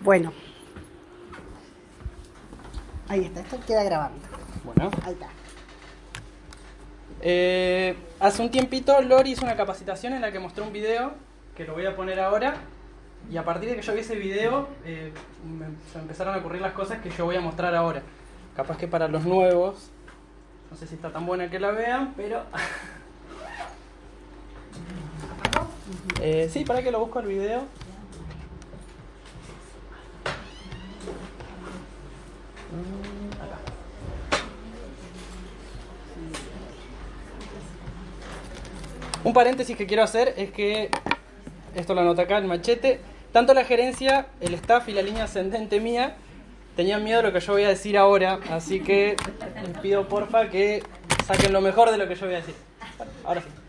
Bueno. Ahí está, esto queda grabando. Bueno. Ahí está. Eh, hace un tiempito Lori hizo una capacitación en la que mostró un video, que lo voy a poner ahora, y a partir de que yo vi ese video, eh, me, se empezaron a ocurrir las cosas que yo voy a mostrar ahora. Capaz que para los nuevos, no sé si está tan buena que la vean, pero... Eh, sí, para que lo busco el video. Mm. Un paréntesis que quiero hacer es que, esto lo anota acá, el machete, tanto la gerencia, el staff y la línea ascendente mía tenían miedo de lo que yo voy a decir ahora, así que les pido porfa que saquen lo mejor de lo que yo voy a decir. Ahora sí.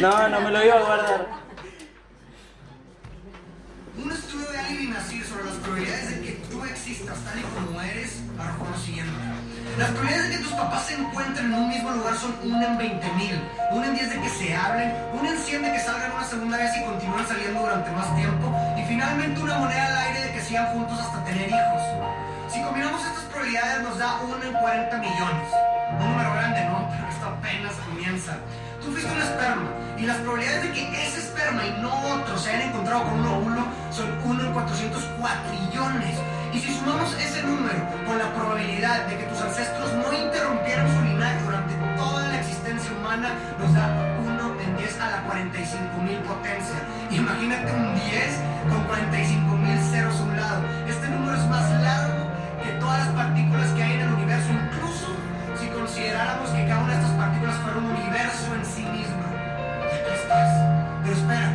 No, no me lo iba a guardar. Un estudio de Ali Nasir sobre las probabilidades de que tú existas tal y como eres arrojó lo siguiente. Las probabilidades de que tus papás se encuentren en un mismo lugar son 1 en 20 mil, 1 en 10 de que se hablen, 1 en 100 de que salgan una segunda vez y continúen saliendo durante más tiempo, y finalmente una moneda al aire de que sigan juntos hasta tener hijos. Si combinamos estas probabilidades nos da 1 en 40 millones. Un número grande, ¿no? Pero esto apenas comienza. Tú fuiste un esperma y las probabilidades de que ese esperma y no otro se hayan encontrado con un óvulo son 1 en 400 cuatrillones. Y si sumamos ese número con la probabilidad de que tus ancestros no interrumpieran su linaje durante toda la existencia humana, nos da 1 en 10 a la 45 mil potencia. Imagínate un 10 con 45 mil ceros a un lado. Todas las partículas que hay en el universo, incluso si consideráramos que cada una de estas partículas fuera un universo en sí misma. Aquí estás. Pero espera,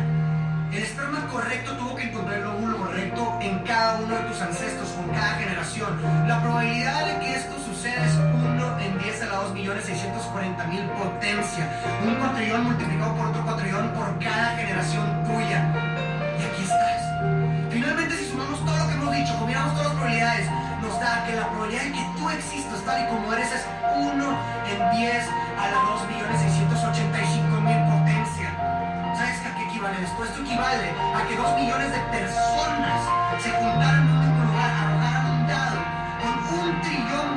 el esperma correcto tuvo que encontrar el óvulo correcto en cada uno de tus ancestros, con cada generación. La probabilidad de que esto suceda es 1 en 10 a la 2 millones 640 mil potencia. Un cuatrillón multiplicado por otro cuatrillón por cada generación tuya. Y aquí estás. Finalmente, si sumamos todo lo que hemos dicho, combinamos todas las probabilidades, nos da que la probabilidad de que tú existas tal y como eres es 1 en 10 a la 2 millones 685 mil potencia. ¿Sabes a qué equivale esto? Esto equivale a que 2 millones de personas se juntaran en un lugar, arrojaran un dado con un trillón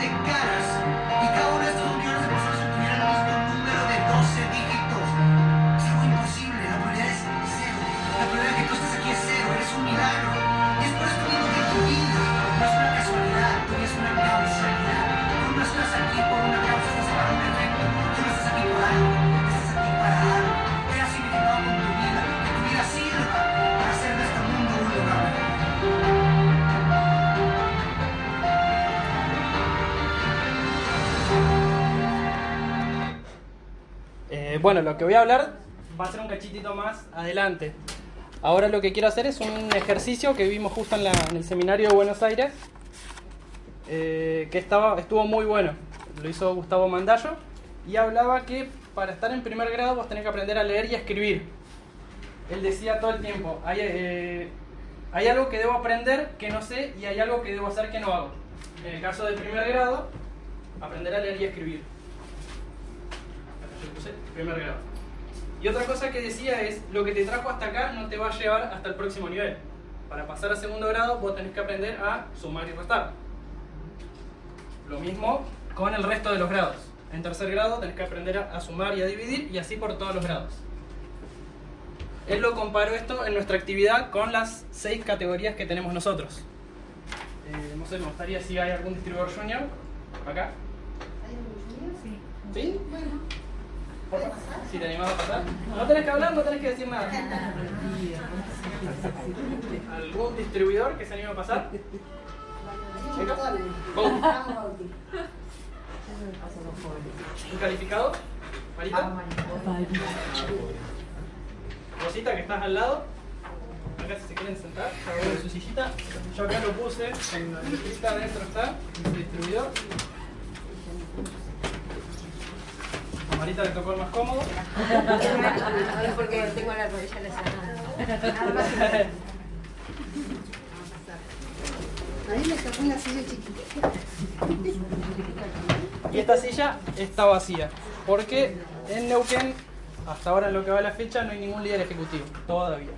Eh, bueno, lo que voy a hablar va a ser un cachitito más adelante. Ahora lo que quiero hacer es un ejercicio que vimos justo en, el seminario de Buenos Aires, eh, que estaba, estuvo muy bueno. Lo hizo Gustavo Mandallo y hablaba que para estar en primer grado vos tenés que aprender a leer y escribir. Él decía todo el tiempo, hay, eh, hay algo que debo aprender que no sé y hay algo que debo hacer que no hago. En el caso del primer grado, aprender a leer y escribir. Yo puse primer grado. Y otra cosa que decía es, lo que te trajo hasta acá no te va a llevar hasta el próximo nivel. Para pasar a segundo grado vos tenés que aprender a sumar y restar. Lo mismo con el resto de los grados. En tercer grado tenés que aprender a, a sumar y a dividir y así por todos los grados. Él lo comparó esto en nuestra actividad con las seis categorías que tenemos nosotros. Eh, no sé, me gustaría si hay algún distribuidor junior acá. ¿Sí? Por favor. Si te animas a pasar. No tenés que hablar, no tenés que decir nada. ¿Algún distribuidor que se anime a pasar? ¿Un calificado? Marita. Rosita, que estás al lado. Acá si se quieren sentar, cada en su sillita. Yo acá lo puse, en la listita adentro está, el distribuidor. A Marita le tocó el más cómodo. Es porque tengo la rodilla lesionada. A mí me tocó una silla chiquitita. Y esta silla está vacía. Porque en Neuquén hasta ahora en lo que va la fecha no hay ningún líder ejecutivo, todavía.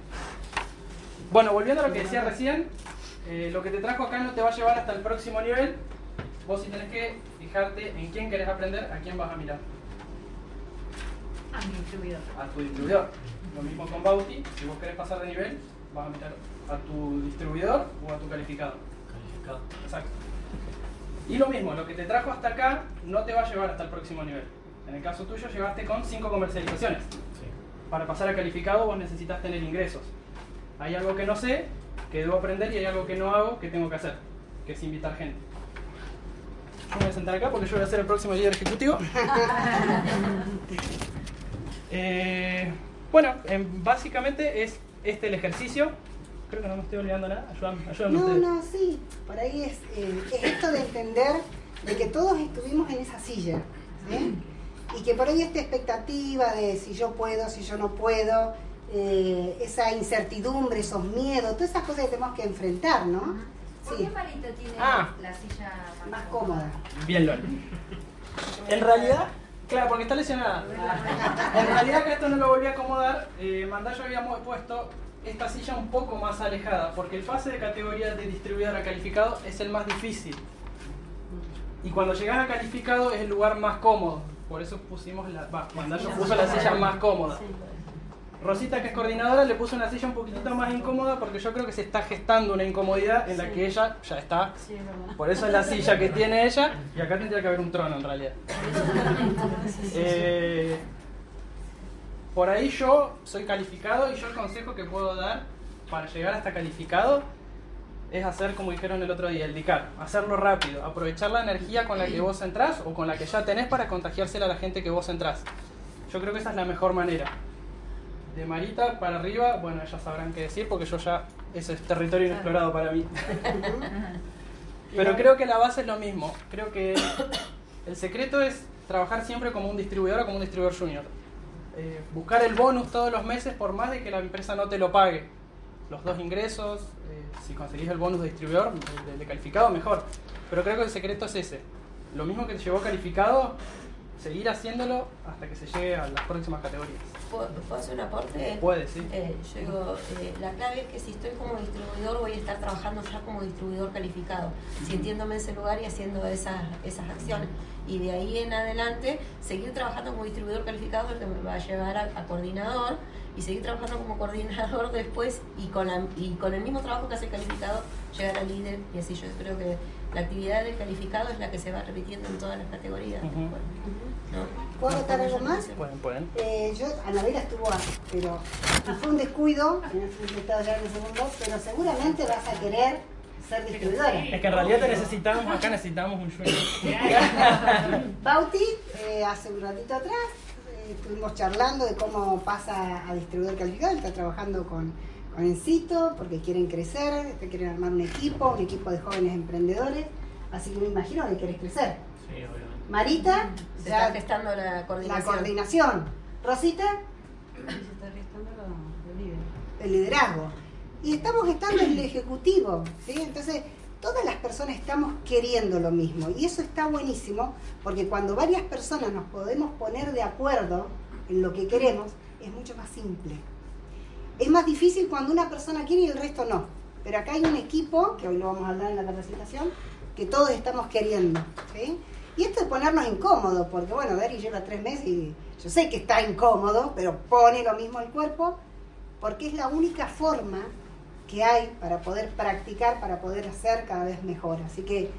Bueno, volviendo a lo que decía recién, eh, lo que te trajo acá no te va a llevar hasta el próximo nivel. Vos sí tenés que fijarte en quién querés aprender, a quién vas a mirar. A mi distribuidor. A tu distribuidor. Lo mismo con Bauti, si vos querés pasar de nivel, vas a mirar a tu distribuidor o a tu calificado. Calificado. Exacto. Y lo mismo, lo que te trajo hasta acá no te va a llevar hasta el próximo nivel. En el caso tuyo llegaste con 5 comercializaciones. Sí. Para pasar a calificado vos necesitas tener ingresos. Hay algo que no sé, que debo aprender y hay algo que no hago, que tengo que hacer, que es invitar gente. Yo me voy a sentar acá porque yo voy a ser el próximo líder ejecutivo. Eh, bueno, em, básicamente es este el ejercicio. Creo que no me estoy olvidando nada. Ayúdame, ayúdame No, ustedes. no, sí. Por ahí es, eh, es esto de entender de que todos estuvimos en esa silla. ¿sí? Y que por ahí esta expectativa de si yo puedo, si yo no puedo, eh, esa incertidumbre, esos miedos, todas esas cosas que tenemos que enfrentar, ¿no? ¿Por Sí, qué Marito tiene Ah. la silla más cómoda. Bien, LOL. En realidad, claro, porque está lesionada. En realidad que esto no lo volví a acomodar, eh, Mandallo habíamos puesto esta silla un poco más alejada, porque el pase de categoría de distribuidor a calificado es el más difícil. Y cuando llegas a calificado es el lugar más cómodo. Por eso pusimos la. Va, Mandallo puso la silla más cómoda. Rosita, que es coordinadora, le puso una silla un poquitito más incómoda porque yo creo que se está gestando una incomodidad en la que ella ya está. Por eso es la silla que tiene ella y acá tendría que haber un trono en realidad. Eh, por ahí yo soy calificado y yo el consejo que puedo dar para llegar hasta calificado es hacer como dijeron el otro día, el DICAR, hacerlo rápido, aprovechar la energía con la que vos entrás o con la que ya tenés para contagiársela a la gente que vos entrás. Yo creo que esa es la mejor manera. De Marita para arriba, bueno, ellas sabrán qué decir porque yo ya, ese es territorio inexplorado para mí. Pero creo que la base es lo mismo. Creo que el secreto es trabajar siempre como un distribuidor o como un distribuidor junior. Eh, buscar el bonus todos los meses por más de que la empresa no te lo pague. Los dos ingresos, eh, si conseguís el bonus de distribuidor, de, de calificado, mejor. Pero creo que el secreto es ese. Lo mismo que te llevó calificado, seguir haciéndolo hasta que se llegue a las próximas categorías. ¿Puedo, puedo hacer un aporte? Puede, sí. Eh, yo digo, eh, la clave es que si estoy como distribuidor voy a estar trabajando ya como distribuidor calificado, sintiéndome en ese lugar y haciendo esas, esas acciones. Y de ahí en adelante, seguir trabajando como distribuidor calificado es que me va a llevar a, a coordinador y seguir trabajando como coordinador después y con, la- y con el mismo trabajo que hace el calificado, llegar al líder. Y así yo creo que la actividad del calificado es la que se va repitiendo en todas las categorías. Ujú. ¿no? ¿Puedo algo más? Pueden, pueden. Eh, yo, Anabela estuvo, a- pero fue un descuido, en el estado ya en el segundo, pero seguramente vas a querer ser distribuidora. Es que en realidad te necesitamos, acá necesitamos un junior. Bauti, eh, hace un ratito atrás, eh, estuvimos charlando de cómo pasa a distribuidor calificado, está trabajando con, con Encito porque quieren crecer, este, quieren armar un equipo, un equipo de jóvenes emprendedores, así que me imagino que querés crecer. Sí, obviamente. Marita, Se ya está gestando la la coordinación. Rosita, Se está gestando lo, lo líder. el liderazgo. Y estamos estando en el ejecutivo, ¿sí? Entonces, todas las personas estamos queriendo lo mismo. Y eso está buenísimo, porque cuando varias personas nos podemos poner de acuerdo en lo que queremos, es mucho más simple. Es más difícil cuando una persona quiere y el resto no. Pero acá hay un equipo, que hoy lo vamos a hablar en la capacitación, que todos estamos queriendo. ¿sí? Y esto es ponernos incómodos, porque bueno, Dari lleva tres meses y yo sé que está incómodo, pero pone lo mismo el cuerpo, porque es la única forma que hay para poder practicar, para poder hacer cada vez mejor. Así que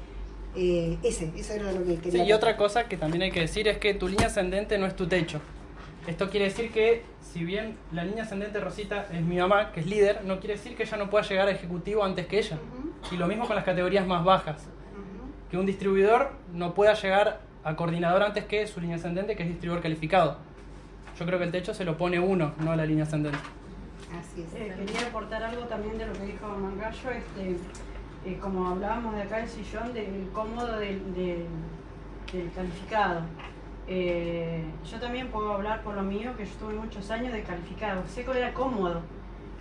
eh, ese, eso era lo que Sí, quería. y otra cosa que también hay que decir es que tu línea ascendente no es tu techo. Esto quiere decir que, si bien la línea ascendente Rosita es mi mamá, que es líder, no quiere decir que ella no pueda llegar a ejecutivo antes que ella. Y lo mismo con las categorías más bajas. Que un distribuidor no pueda llegar a coordinador antes que su línea ascendente, que es distribuidor calificado. Yo creo que el techo se lo pone uno, no la línea ascendente. Así es. Eh, quería aportar algo también de lo que dijo Mangallo, este, eh, como hablábamos de acá del sillón, del cómodo del, del- del calificado. Eh, yo también puedo hablar por lo mío, que yo estuve muchos años de calificado. Que era cómodo.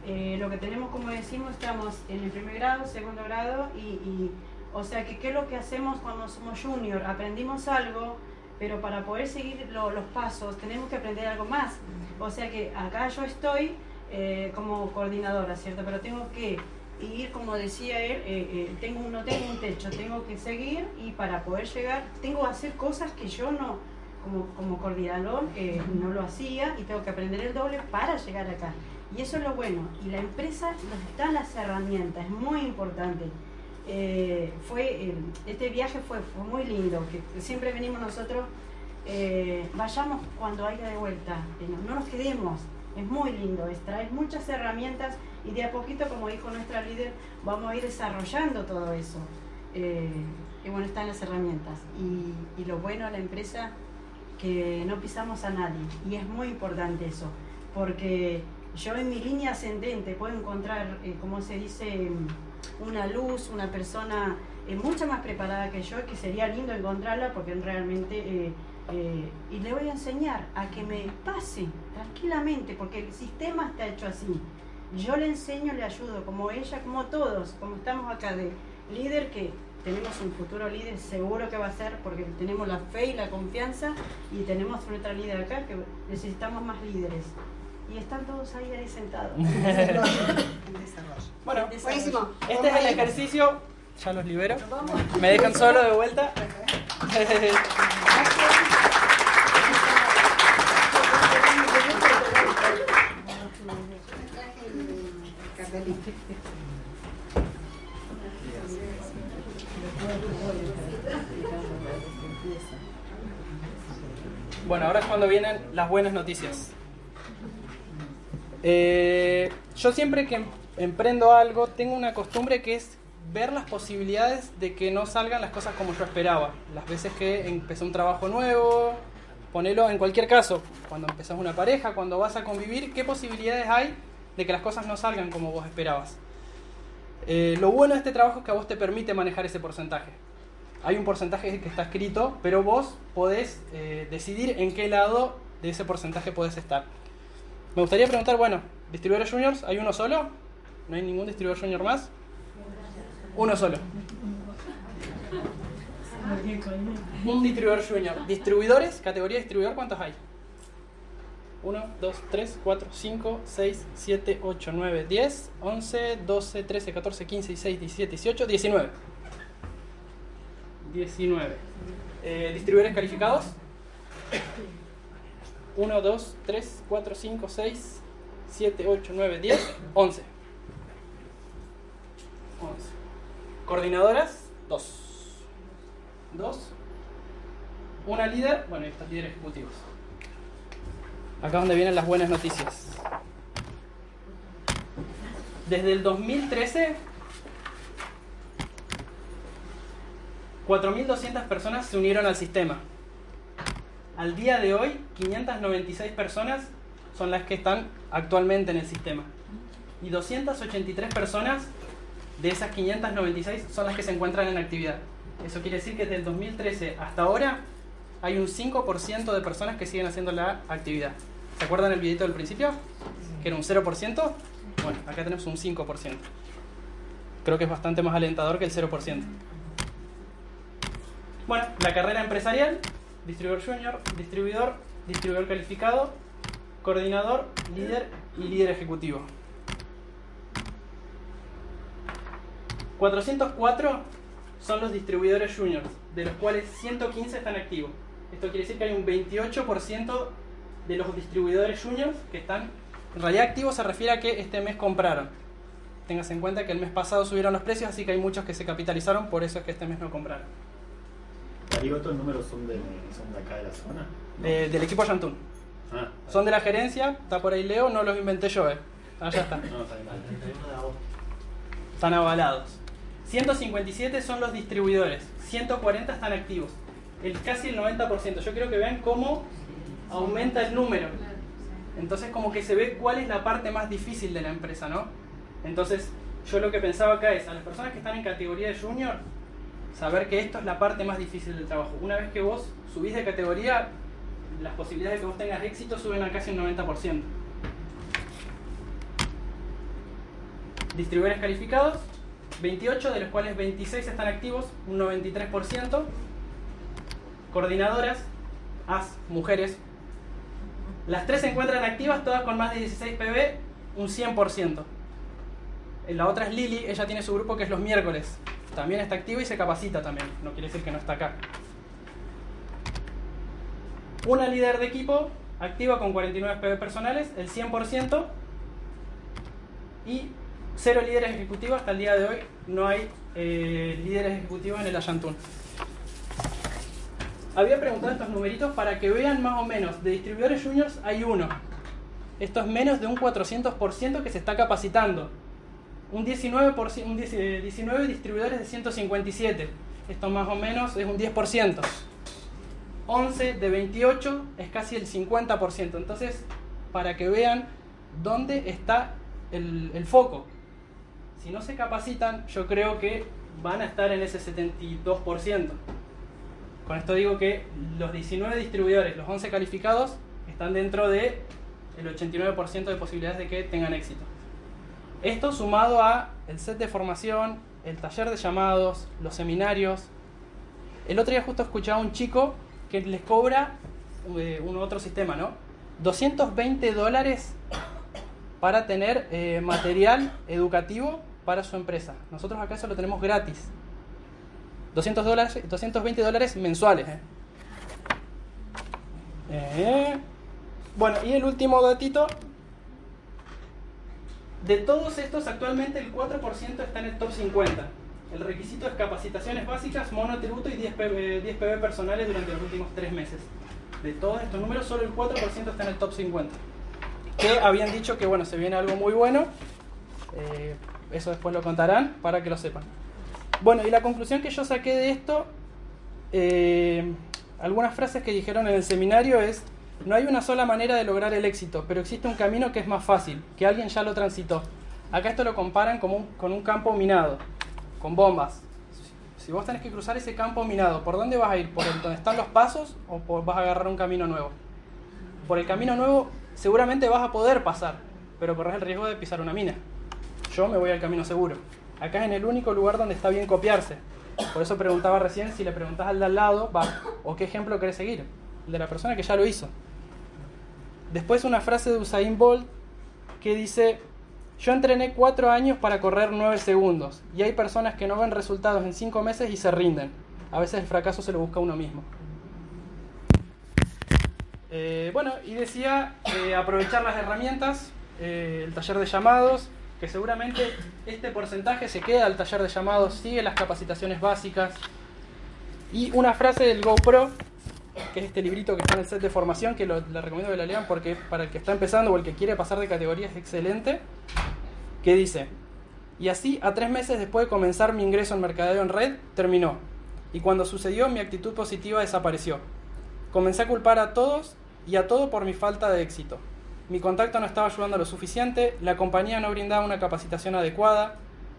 Eh, lo que tenemos, como decimos, estamos en el primer grado, segundo grado, y, o sea, que qué es lo que hacemos cuando somos junior. Aprendimos algo, pero para poder seguir lo- los pasos tenemos que aprender algo más. O sea que acá yo estoy eh, como coordinadora, ¿cierto? Pero tengo que ir, como decía él, tengo, no tengo un techo, tengo que seguir y para poder llegar tengo que hacer cosas que yo no, como, como coordinador, eh, no lo hacía y tengo que aprender el doble para llegar acá. Y eso es lo bueno. Y la empresa nos da las herramientas, es muy importante. Eh, fue, eh, este viaje fue, muy lindo, que siempre venimos nosotros, vayamos cuando haya de vuelta, no, no nos quedemos, es muy lindo, es traer muchas herramientas y de a poquito, como dijo nuestra líder, vamos a ir desarrollando todo eso. Y bueno, están las herramientas. Y, y lo bueno de la empresa, que no pisamos a nadie. Y es muy importante eso, porque yo en mi línea ascendente puedo encontrar, eh, como se dice, una luz, una persona eh, mucho más preparada que yo, que sería lindo encontrarla porque realmente... eh, eh, y le voy a enseñar a que me pase tranquilamente, porque el sistema está hecho así. Yo le enseño, le ayudo, como ella, como todos, como estamos acá de líder, que tenemos un futuro líder seguro que va a ser, porque tenemos la fe y la confianza, y tenemos nuestra líder acá, que necesitamos más líderes. Y están todos ahí, ahí sentados. En desarrollo. Bueno, Buenísimo. este es el ejercicio. Ya los libero. Me dejan solo de vuelta. Bueno, ahora es cuando vienen las buenas noticias. Eh, yo siempre que em- emprendo algo tengo una costumbre que es ver las posibilidades de que no salgan las cosas como yo esperaba. Las veces que empecé un trabajo nuevo, ponelo en cualquier caso, cuando empezás una pareja, cuando vas a convivir, ¿qué posibilidades hay de que las cosas no salgan como vos esperabas? Eh, lo bueno de este trabajo es que a vos te permite manejar ese porcentaje. Hay un porcentaje que está escrito, pero vos podés eh, decidir en qué lado de ese porcentaje podés estar. Me gustaría preguntar, bueno, distribuidores juniors, ¿hay uno solo? ¿No hay ningún distribuidor junior más? Uno solo. Un distribuidor junior. Distribuidores, categoría distribuidor, ¿cuántos hay? 1, 2, 3, 4, 5, 6, 7, 8, 9, 10, 11, 12, 13, 14, 15, 16, 17, 18, 19. 19. Eh, ¿Distribuidores calificados? 1, 2, 3, 4, 5, 6, 7, 8, 9, 10, 11. 11. Coordinadoras, 2. 2. Una líder, bueno, y estos líderes ejecutivos. Acá donde vienen las buenas noticias. Desde el 2013, 4.200 personas se unieron al sistema. Al día de hoy, 596 personas son las que están actualmente en el sistema. Y 283 personas de esas 596 son las que se encuentran en actividad. Eso quiere decir que desde el 2013 hasta ahora hay un 5% de personas que siguen haciendo la actividad. ¿Se acuerdan el videito del principio? Que era un 0%. Bueno, acá tenemos un 5%. Creo que es bastante más alentador que el 0%. Bueno, la carrera empresarial, distribuidor junior, distribuidor, distribuidor calificado, coordinador, líder y líder ejecutivo. 404 son los distribuidores juniors, de los cuales 115 están activos. Esto quiere decir que hay un 28% de los distribuidores juniors que están... En realidad activos se refiere a que este mes compraron. Tengas en cuenta que el mes pasado subieron los precios, así que hay muchos que se capitalizaron, por eso es que este mes no compraron. Darío, ¿estos números son de, son de acá de la zona? No. Eh, del equipo Yantún. Ah, Son de la gerencia, está por ahí Leo, no los inventé yo, eh. Allá está. No, está. Están avalados. 157 son los distribuidores, 140 están activos. El, casi el 90%. Yo quiero que vean cómo aumenta el número. Entonces como que se ve cuál es la parte más difícil de la empresa, ¿no? Entonces yo lo que pensaba acá es a las personas que están en categoría de junior, saber que esto es la parte más difícil del trabajo. Una vez que vos subís de categoría, las posibilidades de que vos tengas éxito suben a casi un 90%. Distribuidores calificados, 28, de los cuales 26 están activos, un 93%. Coordinadoras, AS, mujeres, Las tres se encuentran activas, todas con más de 16 pb, un 100%. La otra es Lili, ella tiene su grupo que es los miércoles. También está activa y se capacita también, no quiere decir que no está acá. Una líder de equipo activa con 49 PB personales, el 100%. Y cero líderes ejecutivos, hasta el día de hoy no hay eh, líderes ejecutivos en el Ayantún. Había preguntado estos numeritos para que vean más o menos, de distribuidores juniors hay uno. Esto es menos de un 400% que se está capacitando. Un 19%, un 19 distribuidores de 157. Esto más o menos es un 10%. 11 de 28 es casi el 50%. Entonces, para que vean dónde está el, el foco. Si no se capacitan, yo creo que van a estar en ese 72%. Con esto digo que los 19 distribuidores, los 11 calificados, están dentro del el 89% de posibilidades de que tengan éxito. Esto sumado a el set de formación, el taller de llamados, los seminarios. El otro día justo escuchaba a un chico que les cobra eh, un otro sistema, ¿no? 220 dólares para tener eh, material educativo para su empresa. Nosotros acá eso lo tenemos gratis. 200 dólares, 220 dólares mensuales. ¿eh? Eh, bueno, y el último datito. De todos estos, actualmente el 4% está en el top 50. El requisito es capacitaciones básicas, monotributo y 10 PB, 10 PB personales durante los últimos 3 meses. De todos estos números, solo el 4% está en el top 50. Que habían dicho que bueno, se viene algo muy bueno. Eh, eso después lo contarán para que lo sepan. Bueno, y la conclusión que yo saqué de esto, eh, algunas frases que dijeron en el seminario es, no hay una sola manera de lograr el éxito, pero existe un camino que es más fácil, que alguien ya lo transitó. Acá esto lo comparan como un- con un campo minado, con bombas. Si vos tenés que cruzar ese campo minado, ¿por dónde vas a ir? ¿Por donde están los pasos o por, vas a agarrar un camino nuevo? Por el camino nuevo seguramente vas a poder pasar, pero corres el riesgo de pisar una mina. Yo me voy al camino seguro. Acá es en el único lugar donde está bien copiarse. Por eso preguntaba recién si le preguntás al de al lado, va, o qué ejemplo querés seguir. El de la persona que ya lo hizo. Después una frase de Usain Bolt que dice, yo entrené cuatro años para correr 9 segundos y hay personas que no ven resultados en 5 meses y se rinden. A veces el fracaso se lo busca uno mismo. Eh, bueno, y decía eh, aprovechar las herramientas, eh, el taller de llamados, que seguramente este porcentaje se queda al taller de llamados, sigue las capacitaciones básicas. Y una frase del GoPro, que es este librito que está en el set de formación, que lo, le recomiendo que lo lean porque para el que está empezando o el que quiere pasar de categoría es excelente, que dice, y así a tres meses después de comenzar mi ingreso en mercadeo en red, terminó. Y cuando sucedió, mi actitud positiva desapareció. Comencé a culpar a todos y a todo por mi falta de éxito. Mi contacto no estaba ayudando lo suficiente, la compañía no brindaba una capacitación adecuada,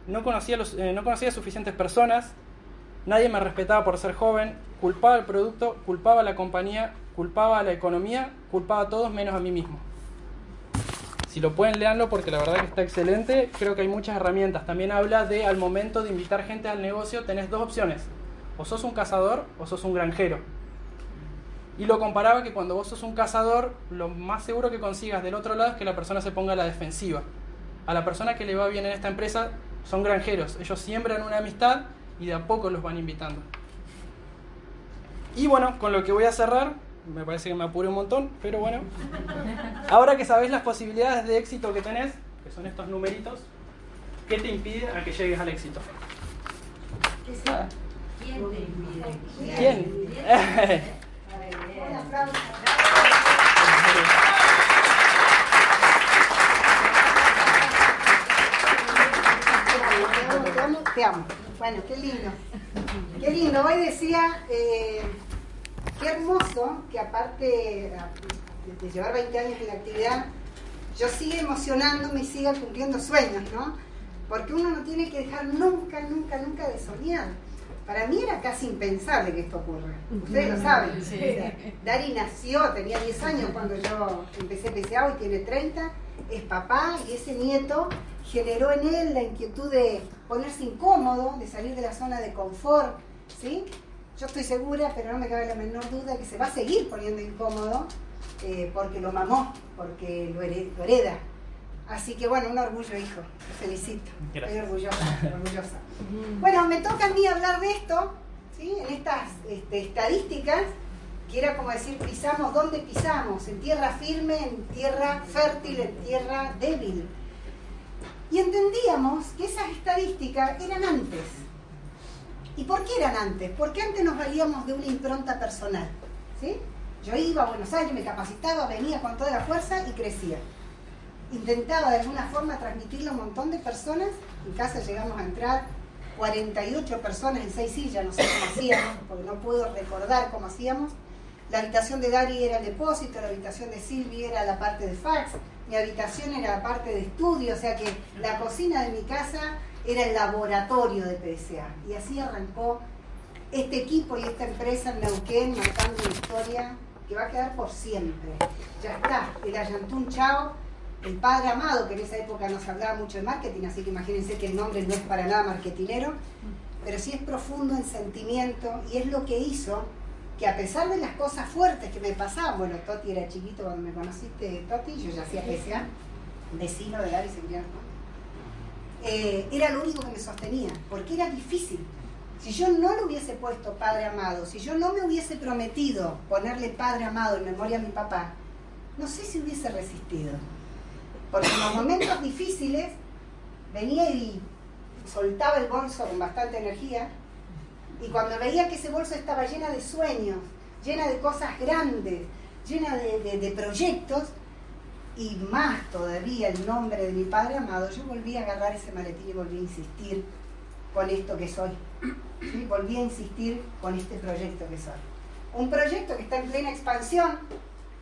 no conocía, los, eh, no conocía suficientes personas, nadie me respetaba por ser joven, culpaba al producto, culpaba a la compañía, culpaba a la economía, culpaba a todos menos a mí mismo. Si lo pueden, leanlo porque la verdad que está excelente. Creo que hay muchas herramientas. También habla de al momento de invitar gente al negocio, tenés dos opciones. O sos un cazador o sos un granjero. Y lo comparaba que cuando vos sos un cazador, lo más seguro que consigas del otro lado es que la persona se ponga a la defensiva. A la persona que le va bien en esta empresa son granjeros. Ellos siembran una amistad y de a poco los van invitando. Y bueno, con lo que voy a cerrar, me parece que me apuré un montón, pero bueno. Ahora que sabés las posibilidades de éxito que tenés, que son estos numeritos, ¿qué te impide a que llegues al éxito? ¿Quién te impide? ¿Quién? Un Te amo. Bueno, qué lindo. Qué lindo. Hoy decía, eh, qué hermoso que aparte de, llevar 20 años en la actividad, yo siga emocionándome y siga cumpliendo sueños, ¿no? Porque uno no tiene que dejar nunca, nunca, nunca de soñar. Para mí era casi impensable que esto ocurra. Ustedes lo saben. Sea, Dari nació, tenía 10 años cuando yo empecé PCA, hoy tiene 30, es papá y ese nieto generó en él la inquietud de ponerse incómodo, de salir de la zona de confort, ¿sí? Yo estoy segura, pero no me cabe la menor duda, que se va a seguir poniendo incómodo eh, porque lo mamó, porque lo here- lo hereda. Así que bueno, un orgullo, hijo. Te felicito. Estoy Gracias. orgullosa, orgullosa. Bueno, me toca a mí hablar de esto, ¿sí? en estas este, estadísticas, que era como decir, pisamos, ¿dónde pisamos? En tierra firme, en tierra fértil, en tierra débil. Y entendíamos que esas estadísticas eran antes. ¿Y por qué eran antes? Porque antes nos valíamos de una impronta personal. ¿sí? Yo iba a Buenos Aires, me capacitaba, venía con toda la fuerza y crecía. Intentaba de alguna forma transmitirle a un montón de personas. En casa llegamos a entrar 48 personas en seis sillas, no sé cómo hacíamos, porque no puedo recordar cómo hacíamos. La habitación de Dari era el depósito, la habitación de Silvi era la parte de fax, mi habitación era la parte de estudio, o sea que la cocina de mi casa era el laboratorio de PSA. Y así arrancó este equipo y esta empresa en Neuquén marcando una historia que va a quedar por siempre. Ya está, el Ayantún Chao, el padre amado, que en esa época no se hablaba mucho de marketing, así que imagínense que el nombre no es para nada marketinero, pero sí es profundo en sentimiento y es lo que hizo que a pesar de las cosas fuertes que me pasaban, bueno, Toti era chiquito cuando me conociste, Toti, yo ya hacía PSA, vecino de Gary Sevillano, eh, era lo único que me sostenía, porque era difícil. Si yo no le hubiese puesto Padre Amado, si yo no me hubiese prometido ponerle Padre Amado en memoria a mi papá, no sé si hubiese resistido. Porque en los momentos difíciles venía y soltaba el bolso con bastante energía y cuando veía que ese bolso estaba llena de sueños, llena de cosas grandes, llena de, proyectos y más todavía el nombre de mi padre amado, yo volví a agarrar ese maletín y volví a insistir con esto que soy. ¿sí? Volví a insistir con este proyecto que soy. Un proyecto que está en plena expansión,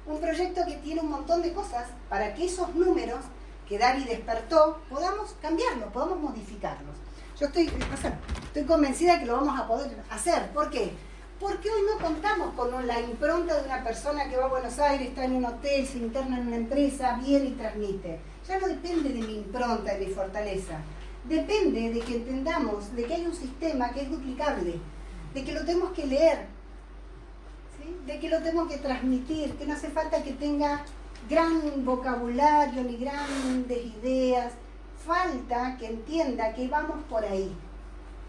un proyecto que tiene un montón de cosas para que esos números que Dari despertó podamos cambiarlos, podamos modificarlos. Yo estoy, estoy convencida que lo vamos a poder hacer. ¿Por qué? Porque hoy no contamos con la impronta de una persona que va a Buenos Aires, está en un hotel, se interna en una empresa, viene y transmite. Ya no depende de mi impronta, de mi fortaleza. Depende de que entendamos de que hay un sistema que es duplicable, de que lo tenemos que leer, de que lo tenemos que transmitir, que no hace falta que tenga gran vocabulario ni grandes ideas, falta que entienda que vamos por ahí,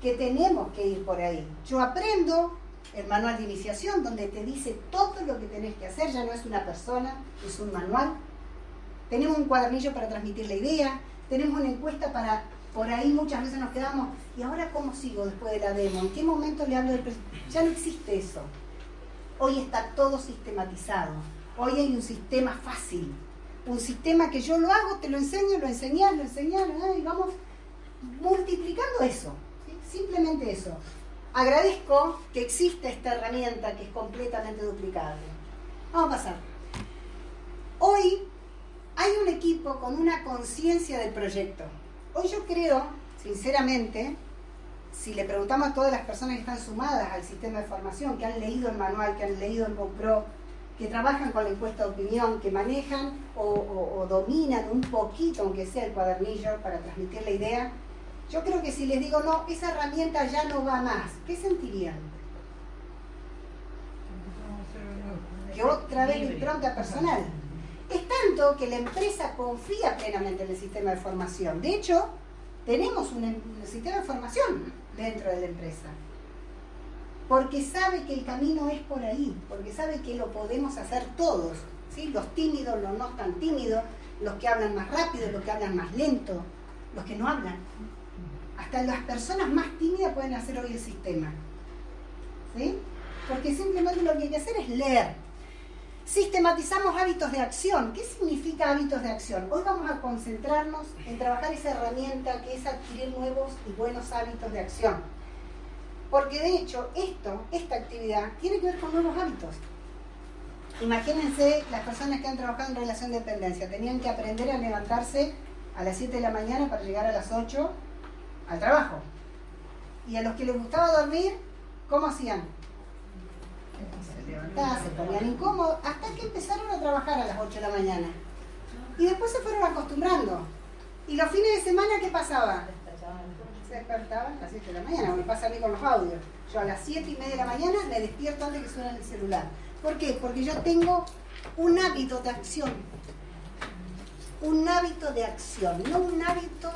que tenemos que ir por ahí. Yo aprendo el manual de iniciación donde te dice todo lo que tenés que hacer, ya no es una persona, es un manual. Tenemos un cuadernillo para transmitir la idea, tenemos una encuesta para, por ahí muchas veces nos quedamos, ¿y ahora cómo sigo después de la demo? ¿En qué momento le hablo del pres-?" Ya no existe eso. Hoy está todo sistematizado. Hoy hay un sistema fácil. Un sistema que yo lo hago, te lo enseño, lo enseñás, lo enseñás, ¿no? y vamos multiplicando eso. Simplemente eso. Agradezco que exista esta herramienta que es completamente duplicable. Vamos a pasar. Hoy hay un equipo con una conciencia del proyecto. Hoy yo creo, sinceramente, si le preguntamos a todas las personas que están sumadas al sistema de formación, que han leído el manual, que han leído el GoPro, que trabajan con la encuesta de opinión, que manejan o, o- o dominan un poquito, aunque sea el cuadernillo, para transmitir la idea, yo creo que si les digo, no, esa herramienta ya no va más, ¿qué sentirían? Que otra vez la impronta personal. Es tanto que la empresa confía plenamente en el sistema de formación. De hecho, tenemos un, em- un sistema de formación dentro de la empresa. Porque sabe que el camino es por ahí, porque sabe que lo podemos hacer todos. ¿sí? Los tímidos, los no tan tímidos, los que hablan más rápido, los que hablan más lento, los que no hablan. Hasta las personas más tímidas pueden hacer hoy el sistema. ¿sí? Porque simplemente lo que hay que hacer es leer. Sistematizamos hábitos de acción. ¿Qué significa hábitos de acción? Hoy vamos a concentrarnos en trabajar esa herramienta que es adquirir nuevos y buenos hábitos de acción. Porque de hecho, esto, esta actividad, tiene que ver con nuevos hábitos. Imagínense las personas que han trabajado en relación de dependencia. Tenían que aprender a levantarse a las 7 de la mañana para llegar a las 8 al trabajo. Y a los que les gustaba dormir, ¿cómo hacían? Se levantaban, se ponían incómodos, hasta que empezaron a trabajar a las 8 de la mañana. Y después se fueron acostumbrando. Y los fines de semana, ¿qué pasaba? Se despertaban a las 7 de la mañana, me pasa a mí con los audios. Yo a las 7 y media de la mañana me despierto antes que suene el celular. ¿Por qué? Porque yo tengo un hábito de acción. Un hábito de acción, no un hábito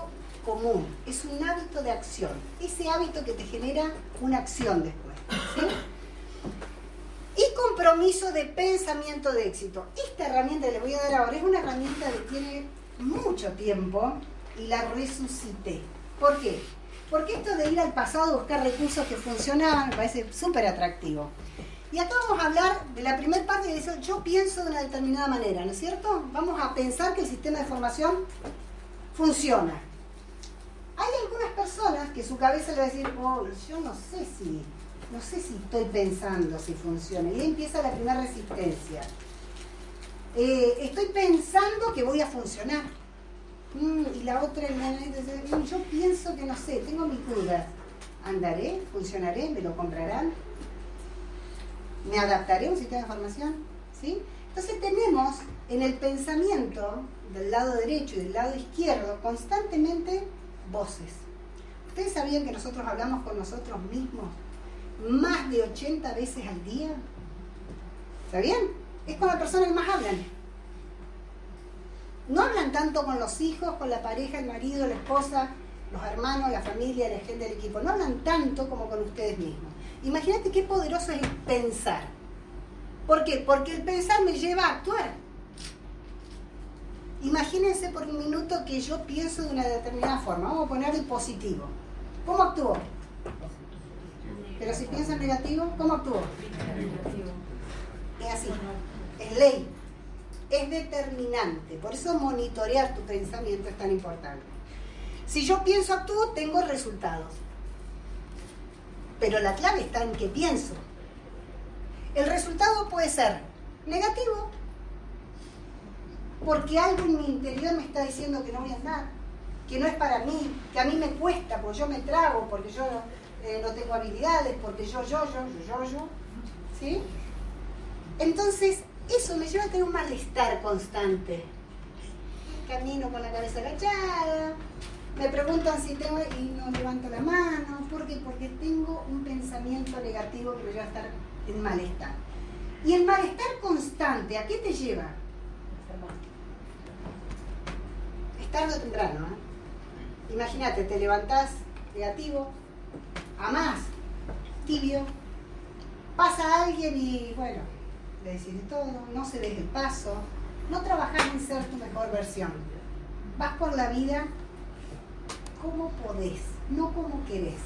común, es un hábito de acción. Ese hábito que te genera una acción después. Y compromiso de pensamiento de éxito. Esta herramienta que les voy a dar ahora es una herramienta que tiene mucho tiempo y la resucité. ¿Por qué? Porque esto de ir al pasado a buscar recursos que funcionaban me parece súper atractivo. Y acá vamos a hablar de la primera parte que dice, yo pienso de una determinada manera, ¿no es cierto? Vamos a pensar que el sistema de formación funciona. Hay algunas personas que su cabeza le va a decir, oh, yo no sé si, no sé si estoy pensando si funciona. Y ahí empieza la primera resistencia. Eh, estoy pensando que voy a funcionar. Mm, y la otra, mm, yo pienso que no sé, tengo mis dudas. ¿Andaré? ¿Funcionaré? ¿Me lo comprarán? ¿Me adaptaré a un sistema de formación? ¿Sí? Entonces tenemos en el pensamiento del lado derecho y del lado izquierdo constantemente voces. ¿Ustedes sabían que nosotros hablamos con nosotros mismos más de 80 veces al día? ¿Sabían? Es con la persona que más hablan. No hablan tanto con los hijos, con la pareja, el marido, la esposa, los hermanos, la familia, la gente del equipo. No hablan tanto como con ustedes mismos. Imagínate qué poderoso es pensar. ¿Por qué? Porque el pensar me lleva a actuar. Imagínense por un minuto que yo pienso de una determinada forma. Vamos a poner el positivo. ¿Cómo actúo? Pero si pienso en negativo, ¿cómo actúo? Es así. Es ley. Es determinante. Por eso monitorear tu pensamiento es tan importante. Si yo pienso, actúo, tengo resultados. Pero la clave está en que pienso. El resultado puede ser negativo, porque algo en mi interior me está diciendo que no voy a andar, que no es para mí, que a mí me cuesta, porque yo me trago, porque yo eh, no tengo habilidades, porque yo, yo, yo, yo, yo, yo. ¿Sí? Entonces, eso me lleva a tener un malestar constante. Camino con la cabeza agachada, me preguntan si tengo y no levanto la mano. ¿Por qué? Porque tengo un pensamiento negativo que me lleva a estar en malestar. Y el malestar constante, ¿a qué te lleva? Es tarde o temprano. ¿eh? Imagínate, te levantás negativo, a más, tibio, pasa alguien y bueno, le decís de todo, no se des el paso, no trabajás en ser tu mejor versión. Vas por la vida como podés, no como querés.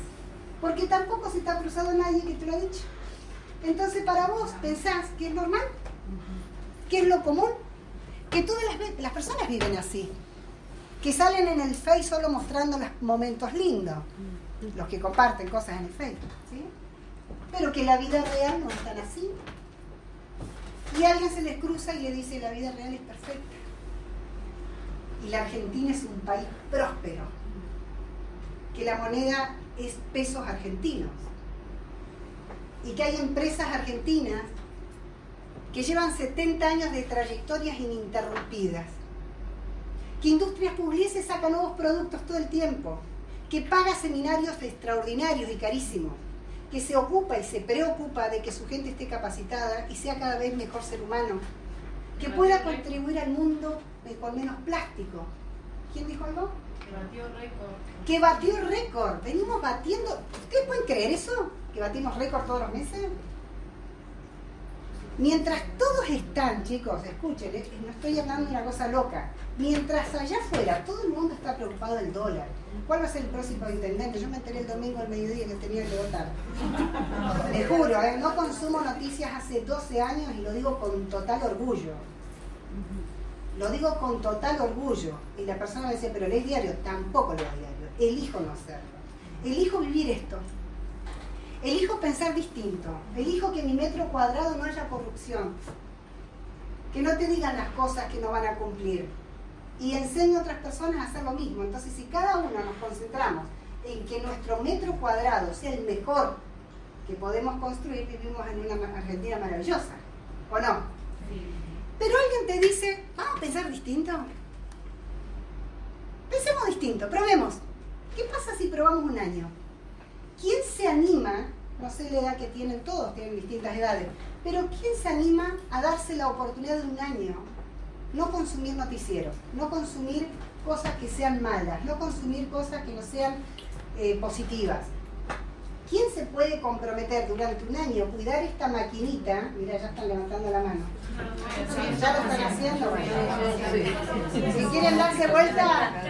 Porque tampoco se te ha cruzado nadie que te lo ha dicho. Entonces para vos pensás que es normal, que es lo común, que todas las, las personas viven así, que salen en el Face solo mostrando los momentos lindos, los que comparten cosas en el Facebook, ¿sí? pero que la vida real no es tan así. Y alguien se les cruza y le dice la vida real es perfecta. Y la Argentina es un país próspero, que la moneda es pesos argentinos y que hay empresas argentinas que llevan 70 años de trayectorias ininterrumpidas, que Industrias Publices saca nuevos productos todo el tiempo, que paga seminarios extraordinarios y carísimos, que se ocupa y se preocupa de que su gente esté capacitada y sea cada vez mejor ser humano, que pueda contribuir al mundo con menos plástico. ¿Quién dijo algo? Que batió récord. Que batió récord. Venimos batiendo. ¿Ustedes pueden creer eso? ¿Que batimos récord todos los meses? Mientras todos están, chicos, escuchen, eh, no estoy hablando de una cosa loca. Mientras allá afuera todo el mundo está preocupado del dólar. ¿Cuál va a ser el próximo intendente? Yo me enteré el domingo al mediodía que tenía que votar. Les juro, eh, no consumo noticias hace 12 años y lo digo con total orgullo. Lo digo con total orgullo. Y la persona me dice, pero lees diario. Tampoco leo diario. Elijo no hacerlo. Elijo vivir esto. Elijo pensar distinto. Elijo que en mi metro cuadrado no haya corrupción. Que no te digan las cosas que no van a cumplir. Y enseño a otras personas a hacer lo mismo. Entonces, si cada uno nos concentramos en que nuestro metro cuadrado sea el mejor que podemos construir, vivimos en una Argentina maravillosa. ¿O no? Pero alguien te dice, vamos a pensar distinto. Pensemos distinto, probemos. ¿Qué pasa si probamos un año? ¿Quién se anima no sé la edad que tienen todos, tienen distintas edades, pero ¿quién se anima a darse la oportunidad de un año? No consumir noticieros, no consumir cosas que sean malas, no consumir cosas que no sean eh, positivas. ¿Quién se puede comprometer durante un año a cuidar esta maquinita? Mira, ya están levantando la mano. ¿Ya lo están haciendo? Si quieren darse vuelta,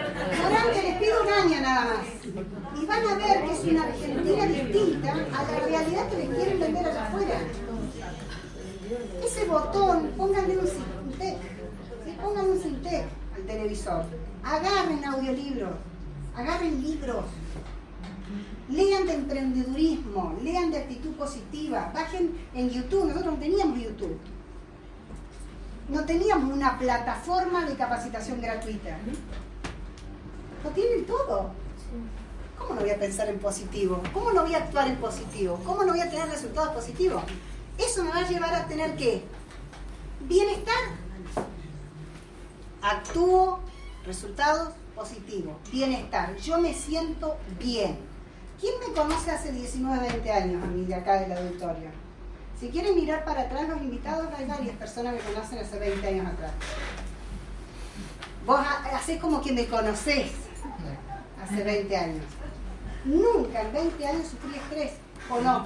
durante les pido un año nada más. Y van a ver que es una Argentina distinta a la realidad que les quieren vender allá afuera. Ese botón, pónganle un Sintec. ¿sí? Pónganle un Sintec al televisor. Agarren audiolibros, agarren libros. Lean de emprendedurismo, lean de actitud positiva, bajen en YouTube, nosotros no teníamos YouTube. No teníamos una plataforma de capacitación gratuita. Lo tienen todo. ¿Cómo no voy a pensar en positivo? ¿Cómo no voy a actuar en positivo? ¿Cómo no voy a tener resultados positivos? Eso me va a llevar a tener qué? Bienestar. Actúo, resultados positivos, bienestar. Yo me siento bien. ¿Quién me conoce hace 19, 20 años a mí de acá del auditorio? Si quieren mirar para atrás los invitados, hay varias personas que conocen hace 20 años atrás. Vos ha- hacés como que me conocés hace 20 años. Nunca en 20 años sufrí estrés, ¿o no?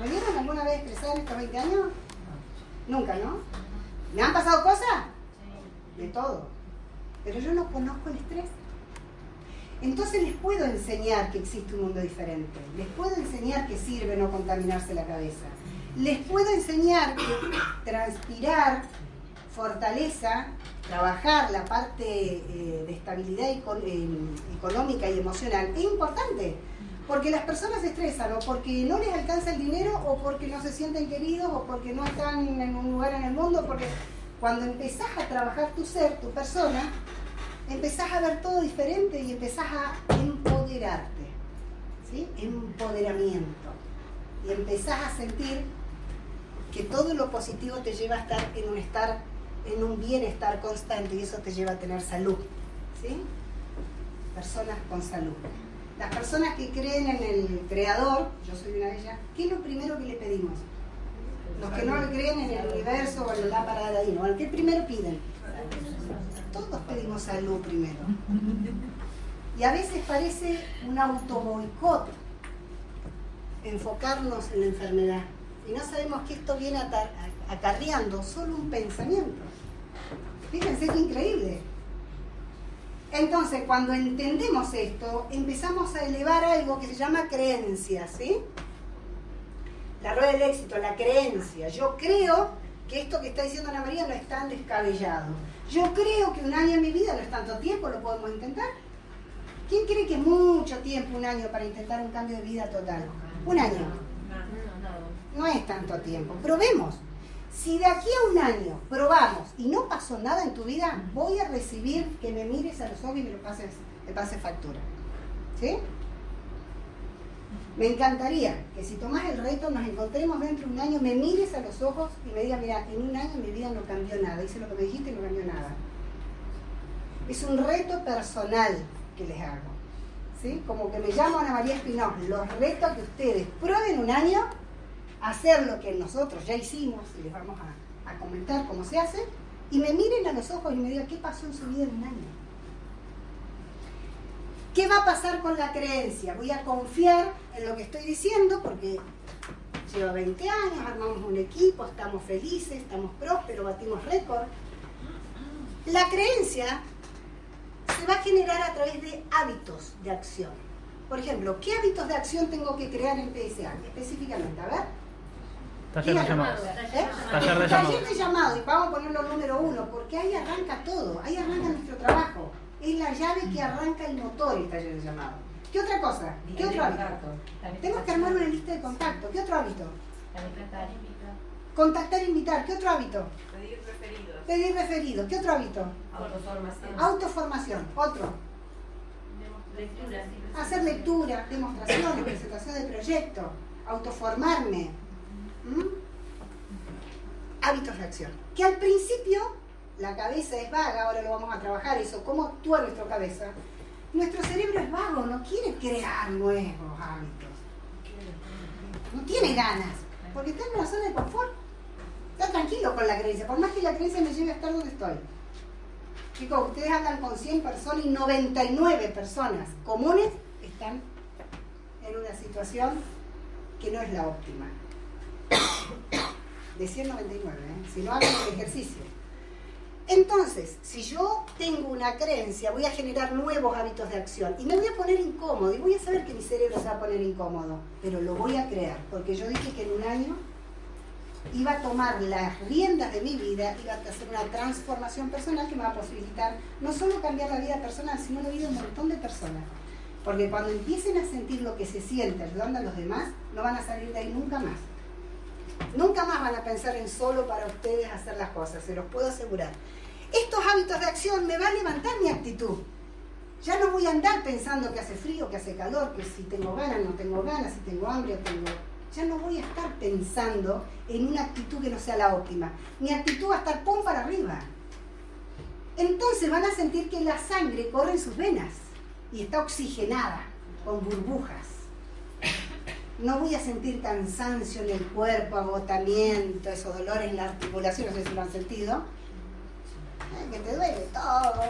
¿Me vieron alguna vez estresada en estos 20 años? Nunca, ¿no? ¿Me han pasado cosas? De todo. Pero yo no conozco el estrés. Entonces les puedo enseñar que existe un mundo diferente. Les puedo enseñar que sirve no contaminarse la cabeza. Les puedo enseñar que transpirar, fortaleza, trabajar la parte eh, de estabilidad eh, económica y emocional es importante. Porque las personas se estresan o porque no les alcanza el dinero o porque no se sienten queridos o porque no están en un lugar en el mundo. Porque cuando empezás a trabajar tu ser, tu persona, empezás a ver todo diferente y empezás a empoderarte. ¿sí? Empoderamiento. Y empezás a sentir que todo lo positivo te lleva a estar en un estar, en un bienestar constante y eso te lleva a tener salud. ¿sí? Personas con salud. Las personas que creen en el creador, yo soy una de ellas, ¿qué es lo primero que le pedimos? Los que no creen en el universo o en la lámpara de ¿no? ¿qué primero piden? Todos pedimos salud primero. Y a veces parece un autoboicot enfocarnos en la enfermedad. Y no sabemos que esto viene acarreando solo un pensamiento. Fíjense qué increíble. Entonces, cuando entendemos esto, empezamos a elevar algo que se llama creencia, ¿sí? La rueda del éxito, la creencia. Yo creo que esto que está diciendo Ana María no es tan descabellado. Yo creo que un año en mi vida no es tanto tiempo, lo podemos intentar. ¿Quién cree que mucho tiempo, un año, para intentar un cambio de vida total? Un año. No es tanto tiempo. Probemos. Si de aquí a un año probamos y no pasó nada en tu vida, voy a recibir que me mires a los ojos y me lo pases, me pases factura. ¿Sí? Me encantaría que si tomás el reto, nos encontremos dentro de un año, me mires a los ojos y me digas, mira, en un año mi vida no cambió nada, hice lo que me dijiste y no cambió nada. Es un reto personal que les hago. ¿sí? Como que me llamo Ana María Espinoz, los reto a que ustedes prueben un año hacer lo que nosotros ya hicimos y les vamos a, a comentar cómo se hace y me miren a los ojos y me digan qué pasó en su vida en un año. ¿Qué va a pasar con la creencia? Voy a confiar en lo que estoy diciendo porque lleva 20 años, armamos un equipo, estamos felices, estamos prósperos, batimos récord. La creencia se va a generar a través de hábitos de acción. Por ejemplo, ¿qué hábitos de acción tengo que crear en PSA? Específicamente, a ver. Taller de llamados. ¿Eh? Taller de Taller llamados. de llamado, y vamos a ponerlo número uno, porque ahí arranca todo, ahí arranca nuestro trabajo. Es la llave que arranca el motor el taller de llamado. ¿Qué otra cosa? ¿Qué otro hábito? Tenemos que armar una lista de contacto. ¿Qué otro hábito? Contactar e invitar. ¿Qué otro hábito? Pedir preferidos. Pedir referido. ¿Qué otro hábito? Autoformación. Autoformación. Otro. Lecturas. Hacer lectura, demostraciones, presentación de proyectos, autoformarme. ¿Mm? Hábitos de acción. Que al principio la cabeza es vaga, ahora lo vamos a trabajar eso, cómo actúa nuestra cabeza. Nuestro cerebro es vago, no quiere crear nuevos hábitos. no tiene ganas, porque está en una zona de confort. Está tranquilo con la creencia, por más que la creencia me lleve a estar donde estoy. Chicos, ustedes hablan con 100 personas y 99 personas comunes están en una situación que no es la óptima. De 199, ¿eh? si no hagan el ejercicio. Entonces, si yo tengo una creencia, voy a generar nuevos hábitos de acción y me voy a poner incómodo y voy a saber que mi cerebro se va a poner incómodo, pero lo voy a crear, porque yo dije que en un año iba a tomar las riendas de mi vida, iba a hacer una transformación personal que me va a posibilitar no solo cambiar la vida personal, sino la vida de un montón de personas. Porque cuando empiecen a sentir lo que se siente ayudando a los demás, no van a salir de ahí nunca más. Nunca más van a pensar en solo para ustedes hacer las cosas, se los puedo asegurar. Estos hábitos de acción me van a levantar mi actitud. Ya no voy a andar pensando que hace frío, que hace calor, que si tengo ganas, no tengo ganas, si tengo hambre tengo... Ya no voy a estar pensando en una actitud que no sea la óptima. Mi actitud va a estar pum para arriba. Entonces van a sentir que la sangre corre en sus venas y está oxigenada con burbujas. No voy a sentir cansancio en el cuerpo, agotamiento, esos dolores en la articulación, no sé si lo han sentido. Que te duele todo.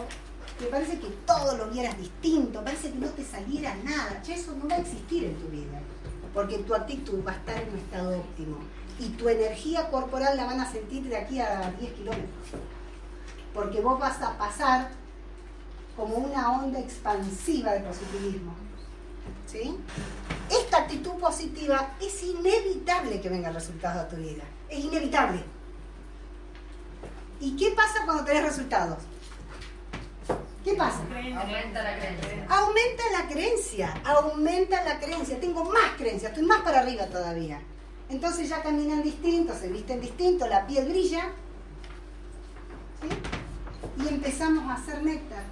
Que parece que todo lo vieras distinto, parece que no te saliera nada. Eso no va a existir en tu vida, porque tu actitud va a estar en un estado óptimo y tu energía corporal la van a sentir de aquí a 10 kilómetros. Porque vos vas a pasar como una onda expansiva de positivismo. ¿Sí? Esta actitud positiva es inevitable que venga resultados a tu vida. Es inevitable. ¿Y qué pasa cuando tenés resultados? ¿Qué pasa? Aumenta la creencia. Aumenta la creencia, aumenta la creencia. Tengo más creencia, estoy más para arriba todavía. Entonces ya caminan distintos, se visten distinto, la piel brilla. ¿sí? Y empezamos a hacer néctar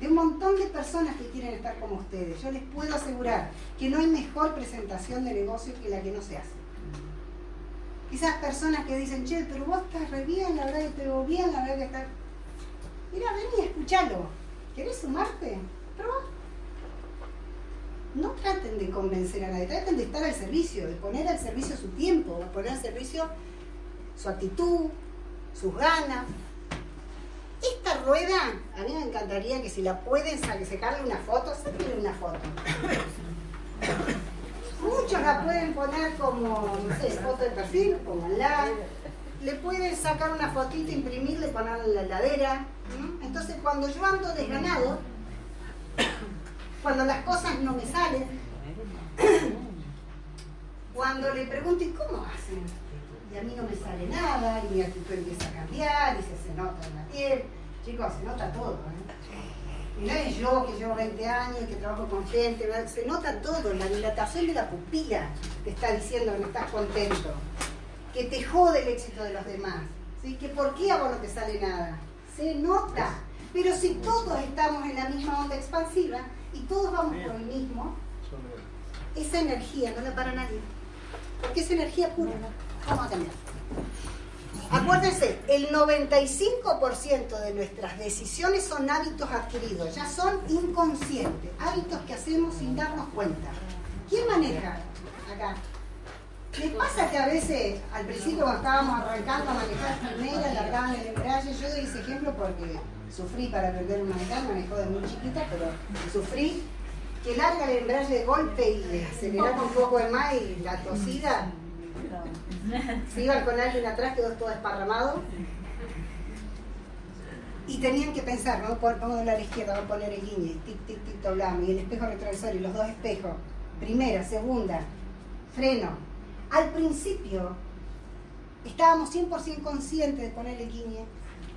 de un montón de personas que quieren estar como ustedes. Yo les puedo asegurar que no hay mejor presentación de negocio que la que no se hace. Esas personas que dicen, che, pero vos estás re bien, la verdad que te veo bien, la verdad que estás... Mira, ven y escúchalo. ¿Querés sumarte? No traten de convencer a nadie, traten de estar al servicio, de poner al servicio su tiempo, de poner al servicio su actitud, sus ganas. Esta rueda, a mí me encantaría que si la pueden sa- sacarle una foto, sáquenle una foto. Muchos la pueden poner como, no sé, foto de perfil, pónganla. Le pueden sacar una fotito, imprimirle, ponerla en la heladera. Entonces, cuando yo ando desganado, cuando las cosas no me salen, cuando le pregunto, ¿y cómo hacen? Y a mí no me sale nada, y mi actitud empieza a cambiar, y se, se nota en la piel. Chicos, se nota todo, ¿eh? Y no es yo que llevo 20 años y que trabajo con gente, se nota todo, la dilatación de la pupila te está diciendo que no estás contento, que te jode el éxito de los demás, ¿sí? que por qué a vos no te sale nada, se nota. Pero si todos estamos en la misma onda expansiva y todos vamos por el mismo, esa energía no la para nadie, porque es energía pura. Vamos a cambiar. Acuérdense, el 95% de nuestras decisiones son hábitos adquiridos, ya son inconscientes, hábitos que hacemos sin darnos cuenta. ¿Quién maneja acá? ¿Les pasa que a veces, al principio cuando estábamos arrancando a manejar primera, largaban el embrague? Yo doy ese ejemplo porque sufrí para aprender a manejar, manejó de muy chiquita, pero sufrí que larga el embrague de golpe y le aceleraba un poco de más y la tosida se iban con alguien atrás, quedó todo esparramado. Y tenían que pensar, ¿no? Vamos a la izquierda, vamos a poner el guiñe, tic, tic, tic, doblamos, y el espejo retrovisor y los dos espejos, primera, segunda, freno. Al principio estábamos 100% conscientes de poner el guiñe,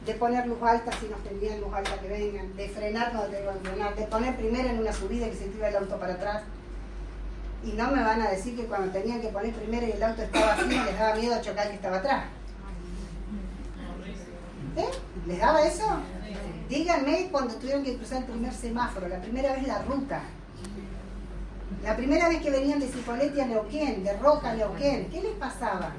de poner luz alta si nos tendrían luz alta que vengan, de frenar cuando tengo que frenar, de poner primera en una subida que se tira el auto para atrás. Y no me van a decir que cuando tenían que poner primero y el auto estaba así, les daba miedo chocar el que estaba atrás. ¿Eh? ¿Les daba eso? Díganme cuando tuvieron que cruzar el primer semáforo, la primera vez la ruta. La primera vez que venían de Cipolletti a Neuquén, de Roca a ¿qué les pasaba?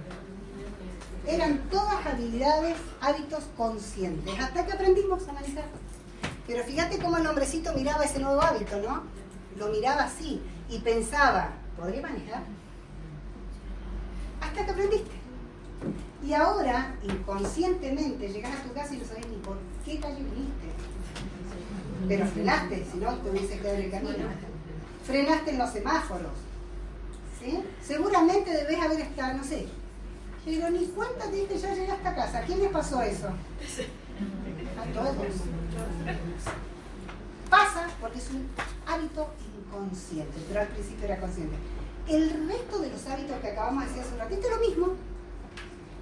Eran todas habilidades, hábitos conscientes, hasta que aprendimos a manejar. Pero fíjate cómo el hombrecito miraba ese nuevo hábito, ¿no? Lo miraba así y pensaba, ¿podré manejar? hasta que aprendiste. Y ahora, inconscientemente, llegas a tu casa y no sabes ni por qué calle viniste. Pero frenaste, si no te hubiese quedado en el camino. Frenaste en los semáforos. ¿sí? Seguramente debes haber estado, no sé. Pero ni cuenta te diste, ya llegaste a casa. ¿A quién le pasó eso? A todos. Pasa porque es un hábito inconsciente, pero al principio era consciente. El resto de los hábitos que acabamos de decir hace un ratito es lo mismo.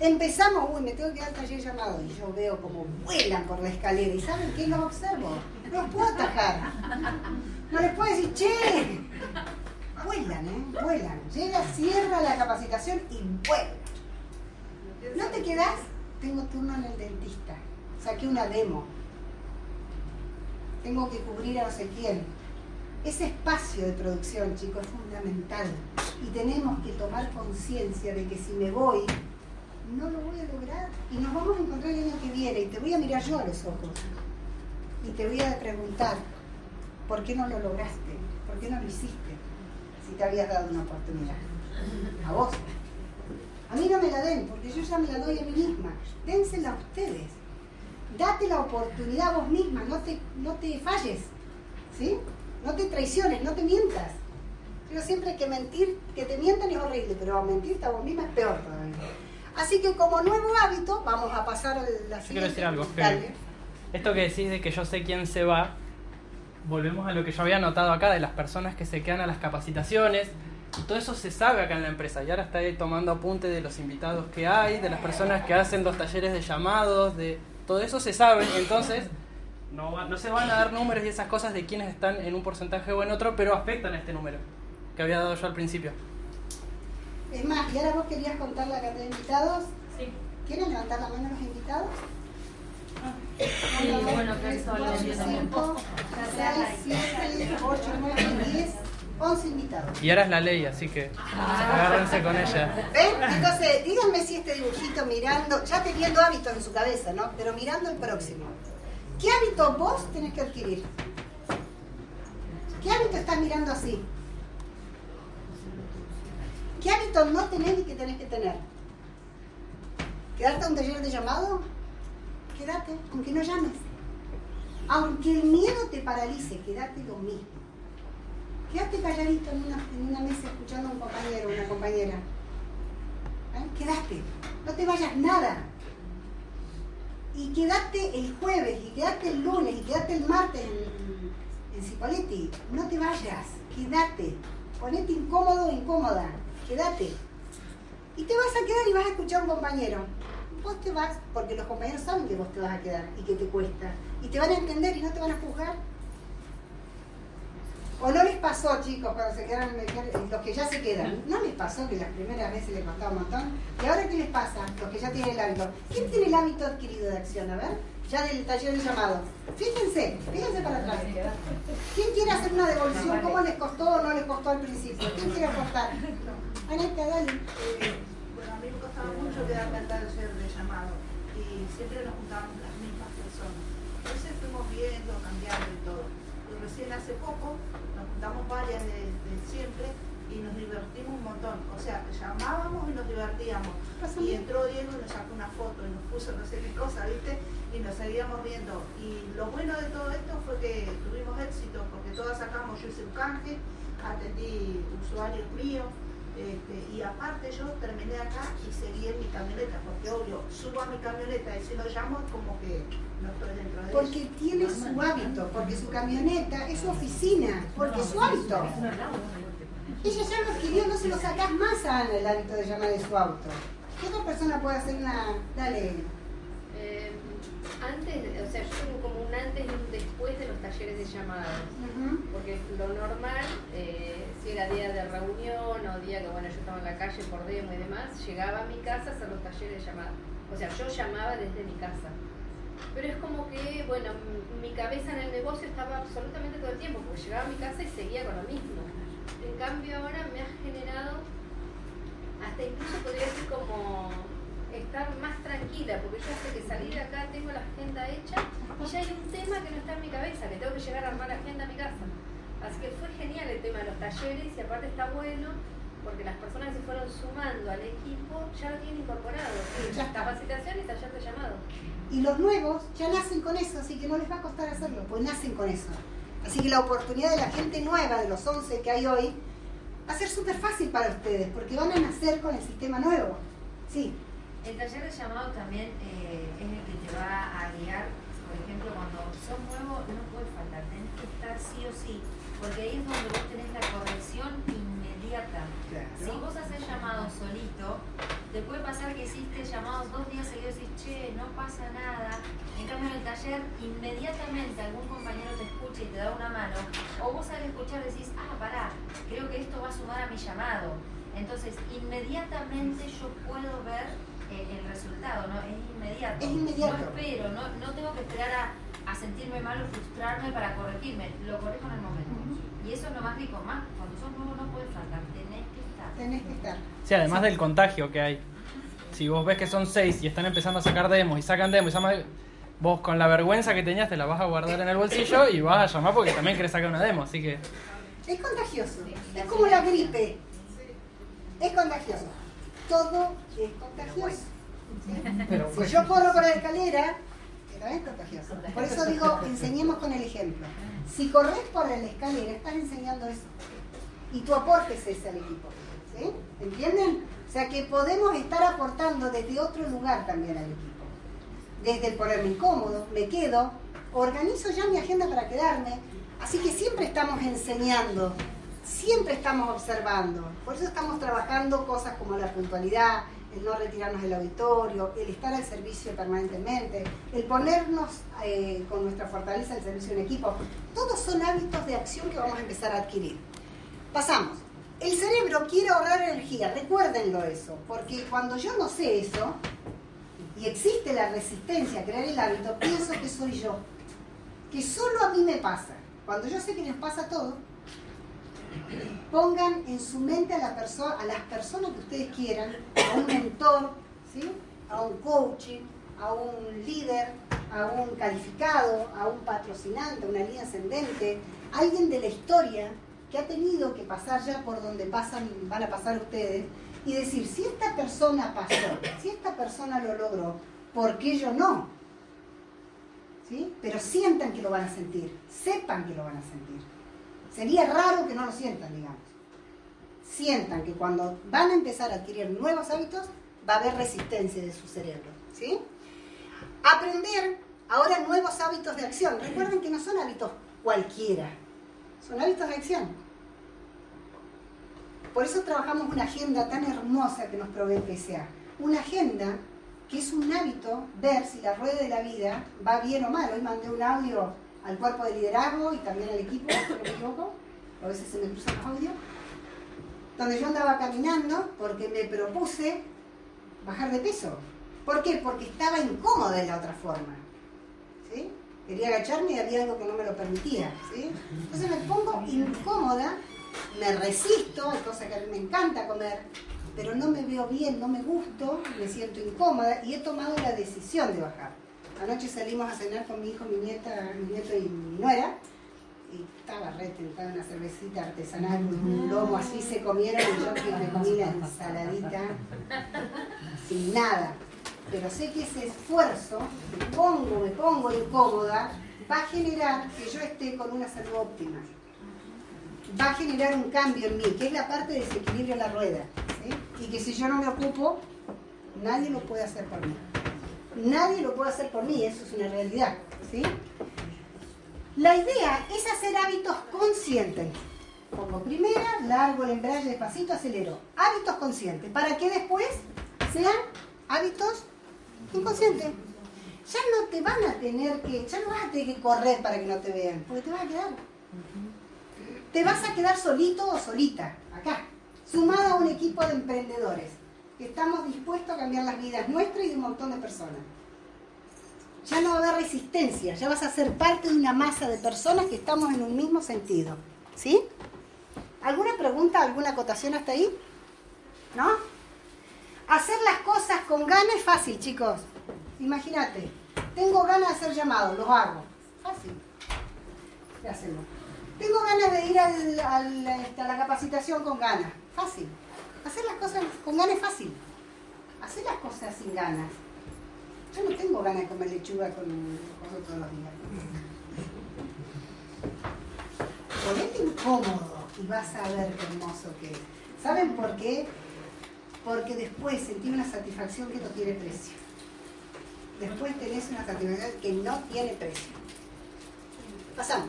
Empezamos, uy, me tengo que al taller llamado y yo veo como vuelan por la escalera y ¿saben qué? Los observo. No los puedo atajar. No les puedo decir, che. Vuelan, ¿eh? Vuelan. Llega, cierra la capacitación y vuelan. ¿No te quedas? Tengo turno en el dentista. Saqué una demo. Tengo que cubrir a no sé quién. Ese espacio de producción, chicos, es fundamental. Y tenemos que tomar conciencia de que si me voy, no lo voy a lograr. Y nos vamos a encontrar el año que viene y te voy a mirar yo a los ojos. Y te voy a preguntar, ¿por qué no lo lograste? ¿Por qué no lo hiciste? Si te habías dado una oportunidad. A vos. A mí no me la den, porque yo ya me la doy a mí misma. Dénsela a ustedes. Date la oportunidad a vos misma, no te, no te falles. ¿Sí? No te traiciones, no te mientas. Yo siempre que mentir, que te mientan es horrible, pero mentirte a vos misma es peor todavía. Así que como nuevo hábito, vamos a pasar a la siguiente. Yo quiero decir algo. Dale. esto que decís de que yo sé quién se va, volvemos a lo que yo había notado acá de las personas que se quedan a las capacitaciones. Todo eso se sabe acá en la empresa. Y ahora está ahí tomando apunte de los invitados que hay, de las personas que hacen los talleres de llamados, de todo eso se sabe. Entonces, no, va- no se van a dar números y esas cosas de quienes están en un porcentaje o en otro, pero afectan a este número que había dado yo al principio. Es más, y ahora vos querías contar la cantidad de invitados. Sí. ¿Quieren levantar la mano los invitados? Sí, bueno, que eso lo entiendo también. 5, 6, 7, 8, 9, 10, 11 invitados. Y ahora es la ley, así que agárrense con ella. ¿Ven? Entonces, díganme si este dibujito mirando, ya teniendo hábitos en su cabeza, ¿no? Pero mirando el próximo. ¿Qué hábito vos tenés que adquirir? ¿Qué hábito estás mirando así? ¿Qué hábito no tenés y que tenés que tener? ¿Quedarte a un taller de llamado? Quédate, aunque no llames. Aunque el miedo te paralice, quédate lo mismo. Quédate calladito en una, mesa escuchando a un compañero o una compañera. ¿Eh? Quédate, no te vayas nada. Y quédate el jueves, y quédate el lunes, y quédate el martes en, en Cipoletti. No te vayas, quédate. Ponete incómodo incómoda, quédate. Y te vas a quedar y vas a escuchar a un compañero. Vos te vas, porque los compañeros saben que vos te vas a quedar y que te cuesta. Y te van a entender y no te van a juzgar. ¿O no les pasó, chicos, cuando se quedaron, los que ya se quedan? ¿No les pasó que las primeras veces les costaba un montón? ¿Y ahora qué les pasa? Los que ya tienen el hábito. ¿Quién tiene el hábito adquirido de acción? A ver, ya del taller de llamado. Fíjense, fíjense para atrás. ¿Quién quiere hacer una devolución? ¿Cómo les costó o no les costó al principio? ¿Quién quiere aportar? Dale. Eh, bueno, a mí me costaba mucho quedarme al taller de llamado y siempre nos juntábamos las mismas personas. Entonces fuimos viendo, cambiando y todo. Y recién hace poco nos juntamos varias de, de siempre y nos divertimos un montón. O sea, llamábamos y nos divertíamos. Y entró Diego y nos sacó una foto y nos puso no sé qué cosa, ¿viste? Y nos seguíamos viendo. Y lo bueno de todo esto fue que tuvimos éxito porque todas sacamos, yo hice un canje, atendí usuarios míos. Este, y aparte yo terminé acá y seguí en mi camioneta, porque obvio, subo a mi camioneta y si lo llamo es como que no estoy dentro de Porque eso. tiene su hábito, porque su camioneta es su oficina, porque es su hábito. Ella ya lo adquirió, no se lo sacás más a Ana el hábito de llamar de su auto. ¿Qué otra persona puede hacer una... Dale, Eh, antes, o sea, yo tengo como un antes y un después de los talleres de llamadas. Porque lo normal, eh, si era día de reunión o día que bueno yo estaba en la calle por demo y demás, llegaba a mi casa a hacer los talleres de llamada. O sea, yo llamaba desde mi casa. Pero es como que, bueno, mi cabeza en el negocio estaba absolutamente todo el tiempo, porque llegaba a mi casa y seguía con lo mismo. En cambio ahora me ha generado, hasta incluso podría decir como estar más tranquila, porque yo sé que salir de acá tengo la agenda hecha y ya hay un tema que no está en mi cabeza, que tengo que llegar a armar la agenda a mi casa. Así que fue genial el tema de los talleres y aparte está bueno porque las personas que se fueron sumando al equipo ya lo tienen incorporado. Sí, Ya está. capacitación y taller de llamado. Y los nuevos ya nacen con eso, así que no les va a costar hacerlo, pues nacen con eso. Así que la oportunidad de la gente nueva, de los 11 que hay hoy, va a ser súper fácil para ustedes, porque van a nacer con el sistema nuevo. Sí, El taller de llamado también eh, es el que te va a guiar, por ejemplo, cuando sos nuevo no puede faltar, tenés que estar sí o sí, porque ahí es donde vos tenés la corrección inmediata. Si vos haces llamados solito, te puede pasar que hiciste llamados dos días seguidos y decís, che, no pasa nada. En cambio, en el taller, inmediatamente algún compañero te escucha y te da una mano, o vos al escuchar decís, ah, pará, creo que esto va a sumar a mi llamado. Entonces, inmediatamente yo puedo ver eh, el resultado, ¿no? Es inmediato. Es inmediato. No espero, no, no tengo que esperar a, a sentirme mal o frustrarme para corregirme, lo corrijo en el momento. Y eso es lo más rico, más cuando sos nuevo no puedes faltar, tenés que estar. tenés que estar. Sí, además del contagio que hay. Si vos ves que son seis y están empezando a sacar demos y sacan demos y sacan- vos con la vergüenza que tenías te la vas a guardar en el bolsillo y vas a llamar porque también querés sacar una demo, así que Es contagioso, es como la gripe. Es contagioso. Todo es contagioso. ¿sí? Si yo corro por la escalera, también es contagioso. Por eso digo, enseñemos con el ejemplo. Si corres por la escalera, estás enseñando eso. Y tu aporte es ese al equipo. ¿Entienden? O sea que podemos estar aportando desde otro lugar también al equipo. Desde el ponerme incómodo, me quedo, organizo ya mi agenda para quedarme. Así que siempre estamos enseñando, siempre estamos observando. Por eso estamos trabajando cosas como la puntualidad, el no retirarnos del auditorio, el estar al servicio permanentemente, el ponernos eh, con nuestra fortaleza al servicio de un equipo. Todos son hábitos de acción que vamos a empezar a adquirir. Pasamos. El cerebro quiere ahorrar energía, recuérdenlo eso, porque cuando yo no sé eso y existe la resistencia a crear el hábito, pienso que soy yo, que solo a mí me pasa. Cuando yo sé que les pasa a todos, pongan en su mente a, a las personas que ustedes quieran, a un mentor, ¿sí? a un coaching, a un líder, a un calificado, a un patrocinante, a una línea ascendente, alguien de la historia que ha tenido que pasar ya por donde pasan, van a pasar ustedes, y decir, si esta persona pasó, si esta persona lo logró, ¿por qué yo no? ¿Sí? Pero sientan que lo van a sentir, sepan que lo van a sentir. Sería raro que no lo sientan, digamos. Sientan que cuando van a empezar a adquirir nuevos hábitos, va a haber resistencia de su cerebro. ¿sí? Aprender ahora nuevos hábitos de acción. Recuerden que no son hábitos cualquiera, son hábitos de acción. Por eso trabajamos una agenda tan hermosa que nos provee PSA. Una agenda que es un hábito ver si la rueda de la vida va bien o mal. Hoy mandé un audio al cuerpo de liderazgo y también al equipo, si no me equivoco, a veces se me cruzan los audios, donde yo andaba caminando porque me propuse bajar de peso. ¿Por qué? Porque estaba incómoda de la otra forma. ¿sí? Quería agacharme y había algo que no me lo permitía. ¿sí? Entonces me pongo incómoda, me resisto, hay cosas que a mí me encanta comer, pero no me veo bien, no me gusto, me siento incómoda y he tomado la decisión de bajar. Anoche salimos a cenar con mi hijo, mi nieta, mi nieto y mi nuera. Y estaba re tentada una cervecita artesanal, un lomo así se comieron y yo que me comí la ensaladita sin nada. Pero sé que ese esfuerzo, me pongo, me pongo incómoda, va a generar que yo esté con una salud óptima. Va a generar un cambio en mí, que es la parte de desequilibrio en la rueda. ¿sí? Y que si yo no me ocupo, nadie lo puede hacer por mí. Nadie lo puede hacer por mí, eso es una realidad. ¿sí? La idea es hacer hábitos conscientes. Pongo primera, largo el embrague despacito, acelero. Hábitos conscientes, para que después sean hábitos inconscientes. Ya no te van a tener que, ya no vas a tener que correr para que no te vean, porque te vas a quedar. Te vas a quedar solito o solita, acá, sumado a un equipo de emprendedores estamos dispuestos a cambiar las vidas nuestras y de un montón de personas. Ya no va a haber resistencia, ya vas a ser parte de una masa de personas que estamos en un mismo sentido. ¿Sí? ¿Alguna pregunta, alguna acotación hasta ahí? ¿No? Hacer las cosas con ganas es fácil, chicos. Imagínate, tengo ganas de hacer llamados, los hago. Fácil. ¿Qué hacemos? Tengo ganas de ir este, a la capacitación con ganas. Fácil. Hacer las cosas con ganas es fácil. Hacer las cosas sin ganas. Yo no tengo ganas de comer lechuga con cosas todos los días. Ponete incómodo y vas a ver qué hermoso que es. ¿Saben por qué? Porque después sentí una satisfacción que no tiene precio. Después tenés una satisfacción que no tiene precio. Pasamos.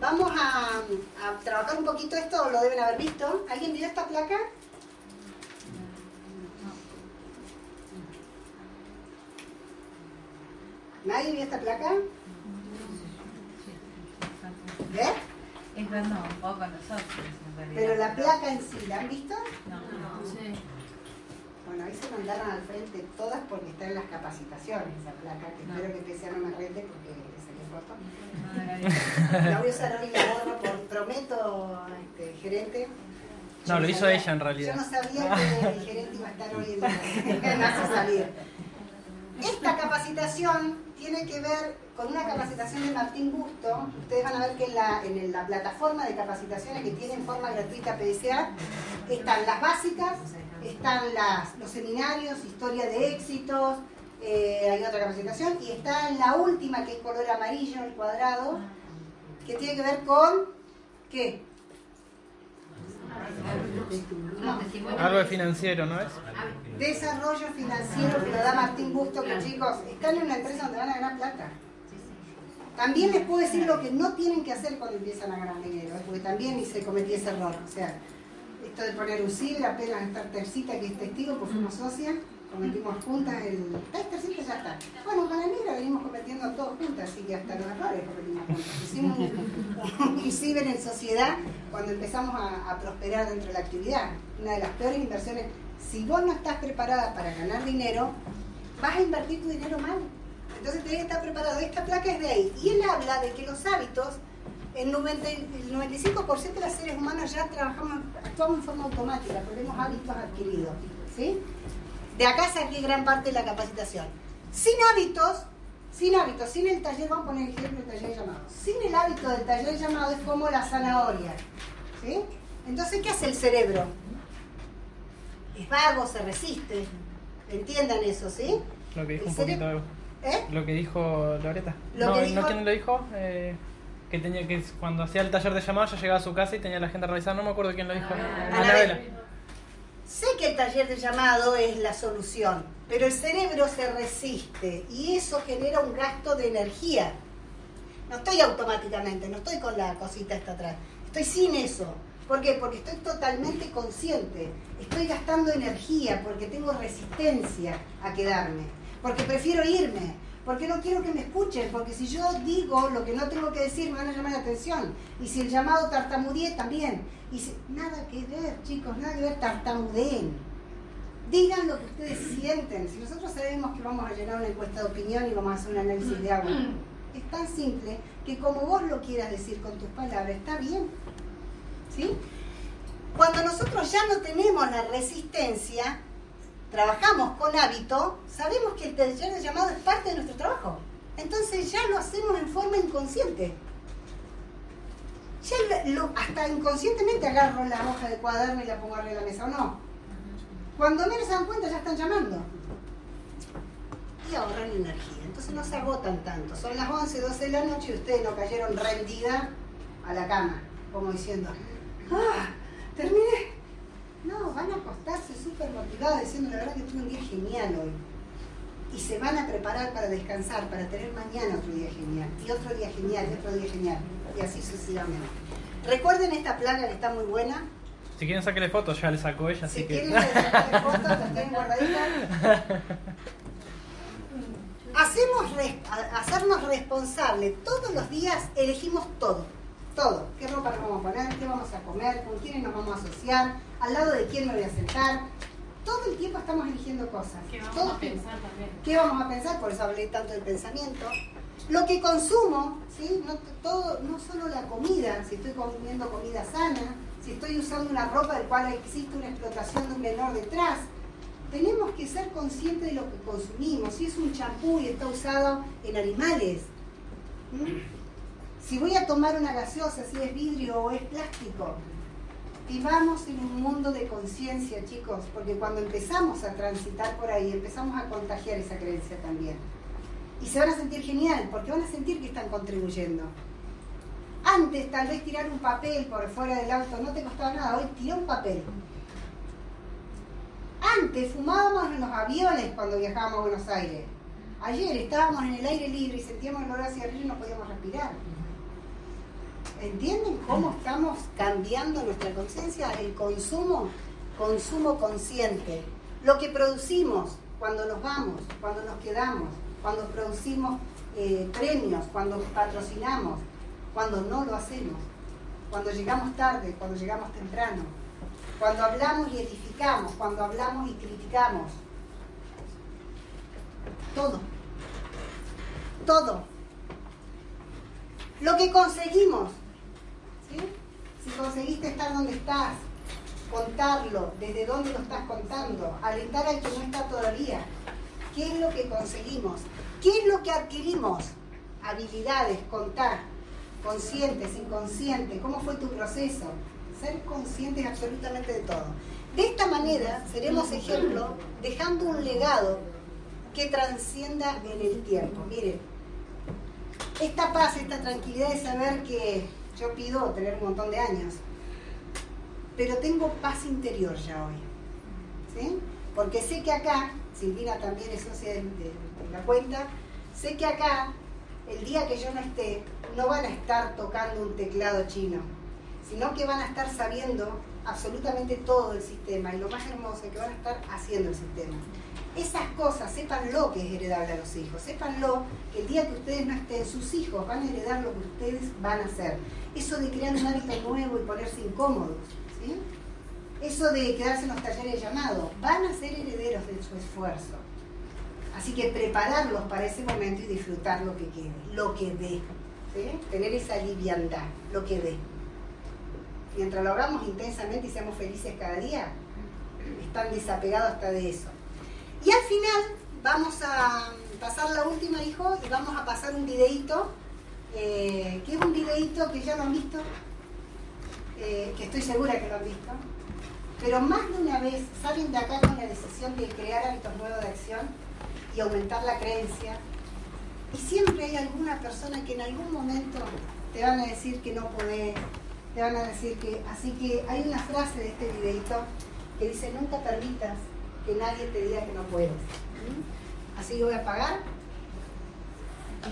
Vamos a, a trabajar un poquito esto, lo deben haber visto. ¿Alguien vio esta placa? ¿Nadie vio esta placa? ¿Ves? Es vernos un poco nosotros, en realidad. Pero la placa en sí, ¿la han visto? No. Bueno, ahí se mandaron al frente todas porque están en las capacitaciones esa placa, que espero que Pesia no me rete porque le saqué foto. La voy a usar hoy la borro, por, prometo, este, gerente. Yo No, lo hizo sabía- ella en realidad. Yo no sabía que el gerente iba a estar hoy en la, en la salida. Esta capacitación tiene que ver con una capacitación de Martín Busto. Ustedes van a ver que en la, plataforma de capacitaciones que tiene en forma gratuita PDCA están las básicas, están los seminarios, historia de éxitos, eh, hay otra capacitación, y está en la última que es color amarillo, el cuadrado, que tiene que ver con ¿qué? Algo de financiero, ¿no es? Desarrollo financiero que lo da Martín Busto, que chicos, están en una empresa donde van a ganar plata. También les puedo decir lo que no tienen que hacer cuando empiezan a ganar dinero, ¿eh? porque también hice, cometí ese error. O sea, esto de poner un CID, apenas estar tercita que es testigo, pues fuimos socias, cometimos juntas el... ¿Estás tercita? Ya está. Bueno, con la negra venimos cometiendo que hasta los errores. Hicimos ciber en sociedad cuando empezamos a, prosperar dentro de la actividad. Una de las peores inversiones. Si vos no estás preparada para ganar dinero, vas a invertir tu dinero mal. Entonces tenés que estar preparado. Esta placa es de ahí. Y él habla de que los hábitos, el, 90 y- el 95% de los seres humanos ya trabajamos, actuamos en forma automática, tenemos hábitos adquiridos. ¿sí? De acá saqué gran parte de la capacitación. Sin hábitos, sin hábitos, sin el taller, vamos a poner ejemplo del taller llamado. Sin el hábito del taller llamado es como la zanahoria. ¿sí? Entonces, ¿qué hace el cerebro? Es vago, se resiste. Entiendan eso, ¿sí? Lo que dijo El un poquito. ¿Eh? Lo que dijo Loreta. Lo no, que ¿no quién lo dijo? Eh, que tenía que cuando hacía el taller de llamadas ya llegaba a su casa y tenía la gente revisar. No me acuerdo quién lo dijo. Anabela. Sé que el taller de llamado es la solución, pero el cerebro se resiste y eso genera un gasto de energía. No estoy automáticamente, no estoy con la cosita esta atrás. Estoy sin eso. ¿Por qué? Porque estoy totalmente consciente. Estoy gastando energía porque tengo resistencia a quedarme. Porque prefiero irme. Porque no quiero que me escuchen. Porque si yo digo lo que no tengo que decir, me van a llamar la atención. Y si el llamado tartamudeé, también. Y si, nada que ver, chicos, nada que ver, tartamudeen. Digan lo que ustedes sienten. Si nosotros sabemos que vamos a llenar una encuesta de opinión y vamos a hacer un análisis de agua, es tan simple que como vos lo quieras decir con tus palabras, está bien. ¿Sí? Cuando nosotros ya no tenemos la resistencia, trabajamos con hábito, sabemos que el taller de llamado es parte de nuestro trabajo. Entonces ya lo hacemos en forma inconsciente. Ya lo- hasta inconscientemente agarro la hoja de cuaderno y la pongo arriba de la mesa, ¿o no? Cuando menos se dan cuenta ya están llamando. Y ahorran energía. Entonces no se agotan tanto. Son las 11, 12 de la noche y ustedes no cayeron rendida a la cama. Como diciendo, ¡ah! Terminé. No, van a acostarse súper motivados diciendo la verdad que tuve un día genial hoy. Y se van a preparar para descansar, para tener mañana otro día genial. Y otro día genial, y otro día genial. Y así sucesivamente. Recuerden esta plaga que está muy buena. Si quieren sacarle fotos, ya le sacó ella, Si así que. quieren sacarle fotos, las tienen guardaditas. Hacemos res- hacernos responsables. Todos los días elegimos todo. Todo. ¿Qué ropa nos vamos a poner? ¿Qué vamos a comer? ¿Con quiénes nos vamos a asociar? ¿Al lado de quién me voy a sentar? Todo el tiempo estamos eligiendo cosas. ¿Qué vamos Todo a pensar también? ¿Qué vamos a pensar? Por eso hablé tanto del pensamiento. Lo que consumo, ¿sí? no, todo, no solo la comida, si estoy comiendo comida sana, si estoy usando una ropa del cual existe una explotación de un menor detrás. Tenemos que ser conscientes de lo que consumimos. Si es un champú y está usado en animales. Si voy a tomar una gaseosa, si es vidrio o es plástico. Vivamos en un mundo de conciencia, chicos, porque cuando empezamos a transitar por ahí, empezamos a contagiar esa creencia también. Y se van a sentir genial, porque van a sentir que están contribuyendo. Antes, tal vez tirar un papel por fuera del auto no te costaba nada, hoy tira un papel. Antes fumábamos en los aviones cuando viajábamos a Buenos Aires. Ayer estábamos en el aire libre y sentíamos el olor hacia arriba y no podíamos respirar. ¿Entienden cómo estamos cambiando nuestra conciencia? El consumo, consumo consciente. Lo que producimos cuando nos vamos, cuando nos quedamos, cuando producimos eh, premios, cuando patrocinamos, cuando no lo hacemos, cuando llegamos tarde, cuando llegamos temprano, cuando hablamos y edificamos, cuando hablamos y criticamos. Todo. Todo. Lo que conseguimos. ¿Sí? Si conseguiste estar donde estás, contarlo, desde dónde lo estás contando, alentar al que no está todavía. ¿Qué es lo que conseguimos? ¿Qué es lo que adquirimos? Habilidades, contar, conscientes, inconscientes, cómo fue tu proceso, ser conscientes absolutamente de todo. De esta manera seremos ejemplo dejando un legado que transcienda en el tiempo. Miren, esta paz, esta tranquilidad de saber que yo pido tener un montón de años, pero tengo paz interior ya hoy. ¿sí? Porque sé que acá, Silvina también es socia de, la cuenta, sé que acá, el día que yo no esté, no van a estar tocando un teclado chino, sino que van a estar sabiendo absolutamente todo el sistema y lo más hermoso es que van a estar haciendo el sistema. Esas cosas, sépanlo que es heredable a los hijos, sépanlo que el día que ustedes no estén, sus hijos van a heredar lo que ustedes van a hacer. Eso de crear un hábito nuevo y ponerse incómodos, ¿sí? Eso de quedarse en los talleres de llamado, van a ser herederos de su esfuerzo. Así que prepararlos para ese momento y disfrutar lo que quede, lo que dé. ¿sí? Tener esa liviandad, lo que dé. Mientras lo hagamos intensamente y seamos felices cada día, están desapegados hasta de eso. Y al final vamos a pasar la última, hijo, y vamos a pasar un videíto, eh, que es un videíto que ya lo han visto, eh, que estoy segura que lo han visto, pero más de una vez salen de acá con la decisión de crear hábitos nuevos de acción y aumentar la creencia. Y siempre hay alguna persona que en algún momento te van a decir que no podés, te van a decir que... Así que hay una frase de este videito que dice, nunca permitas que nadie te diga que no puedes. ¿Mm? Así que voy a apagar.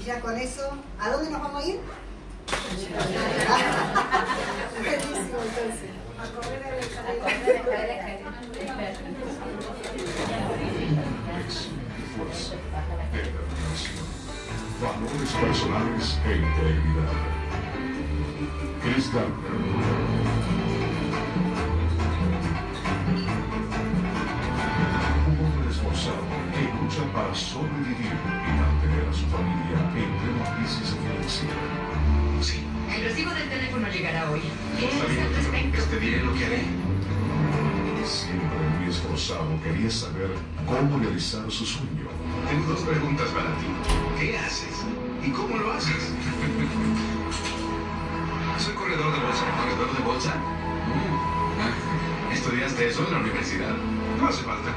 Y ya con eso, ¿a dónde nos vamos a ir? Buenísimo, entonces. A correr a la fuerza, determinación, valores personales e integridad. Chris. Sobrevivir y mantener a su familia en plena crisis financiera. Sí. El recibo del teléfono llegará hoy. ¿Qué Está es bien, al respecto? te diré lo que haré. Siempre muy esforzado, quería saber cómo realizar su sueño. Tengo dos preguntas para ti. ¿Qué haces? ¿Y cómo lo haces? Soy corredor de bolsa. ¿Corredor de bolsa? Mm. ¿Estudiaste eso en la universidad? No hace falta.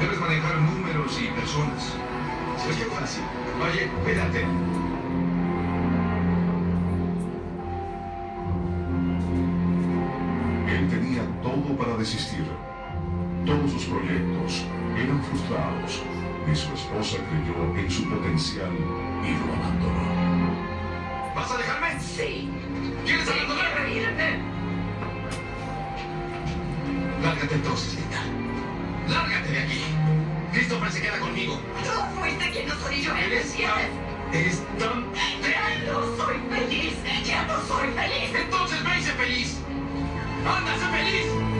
Debes manejar números y personas. Es que fácil. Oye, cuídate. Él tenía todo para desistir. Todos sus proyectos eran frustrados y su esposa creyó en su potencial y lo abandonó. ¿Vas a dejarme? Sí. ¿Quieres abandonarme? Lárgate entonces, Linda. Aquí. Christopher se queda conmigo. Tú fuiste quien nos orilló el Eres tan... Eres tan... Ya no soy feliz. Ya no soy feliz. Entonces ve y sé feliz. ¡Anda, sé feliz!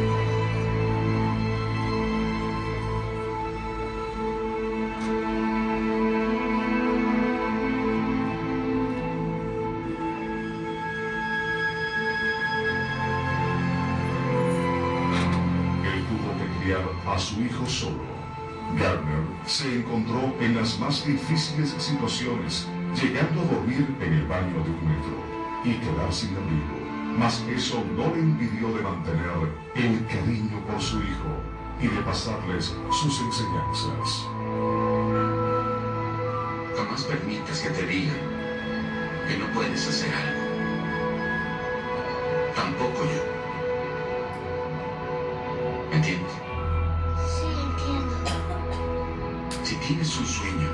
A su hijo solo. Gardner se encontró en las más difíciles situaciones, llegando a dormir en el baño de un metro y quedar sin abrigo. mas eso no le impidió de mantener el cariño por su hijo y de pasarles sus enseñanzas. Jamás permitas que te digan que no puedes hacer algo. Tampoco yo. ¿Entiendes? Tienes un sueño,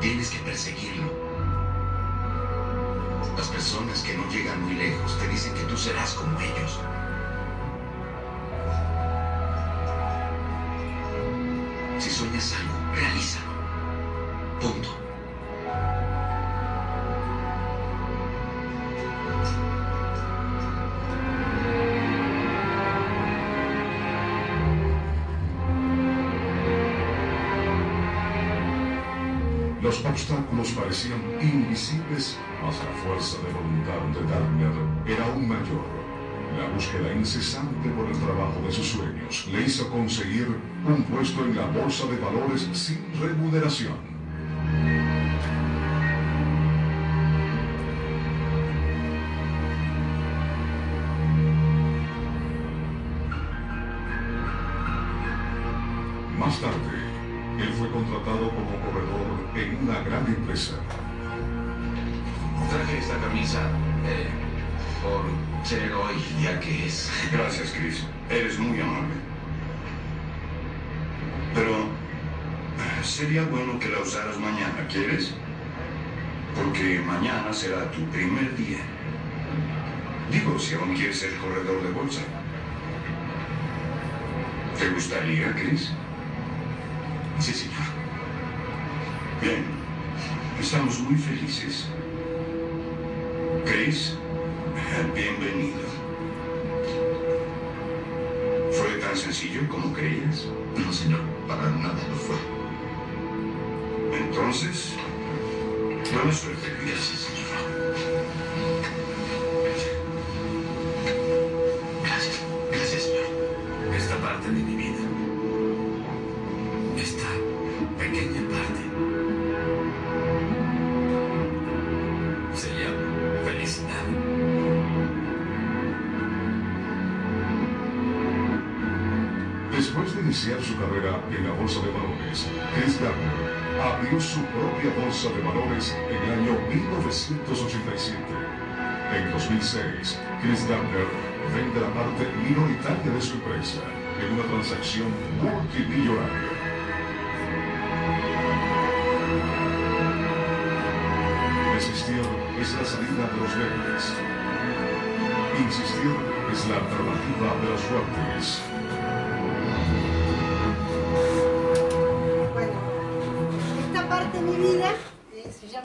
tienes que perseguirlo. Las personas que no llegan muy lejos te dicen que tú serás como ellos. Parecían invisibles, mas la fuerza de voluntad de Darner era aún mayor. La búsqueda incesante por el trabajo de sus sueños le hizo conseguir un puesto en la bolsa de valores sin remuneración. Sería bueno que la usaras mañana, ¿quieres? Porque mañana será tu primer día. Digo, si aún quieres ser corredor de bolsa. ¿Te gustaría, Chris? Sí, señor. Bien. Estamos muy felices. Chris, bienvenido. ¿Fue tan sencillo como creías? No, señor, para nada lo fue. Entonces, suerte, Chris. Gracias, señor. Gracias, gracias, señor. Esta parte de mi vida, esta pequeña parte, se llama felicidad. Después de iniciar su carrera en la bolsa de valores, Chris Gardner abrió su propia bolsa de valores en el año 1987. En 2006, Chris Gardner vende la parte minoritaria de su empresa en una transacción multimillonaria. Resistir es la salida de los débiles. Insistir es la alternativa de los fuertes.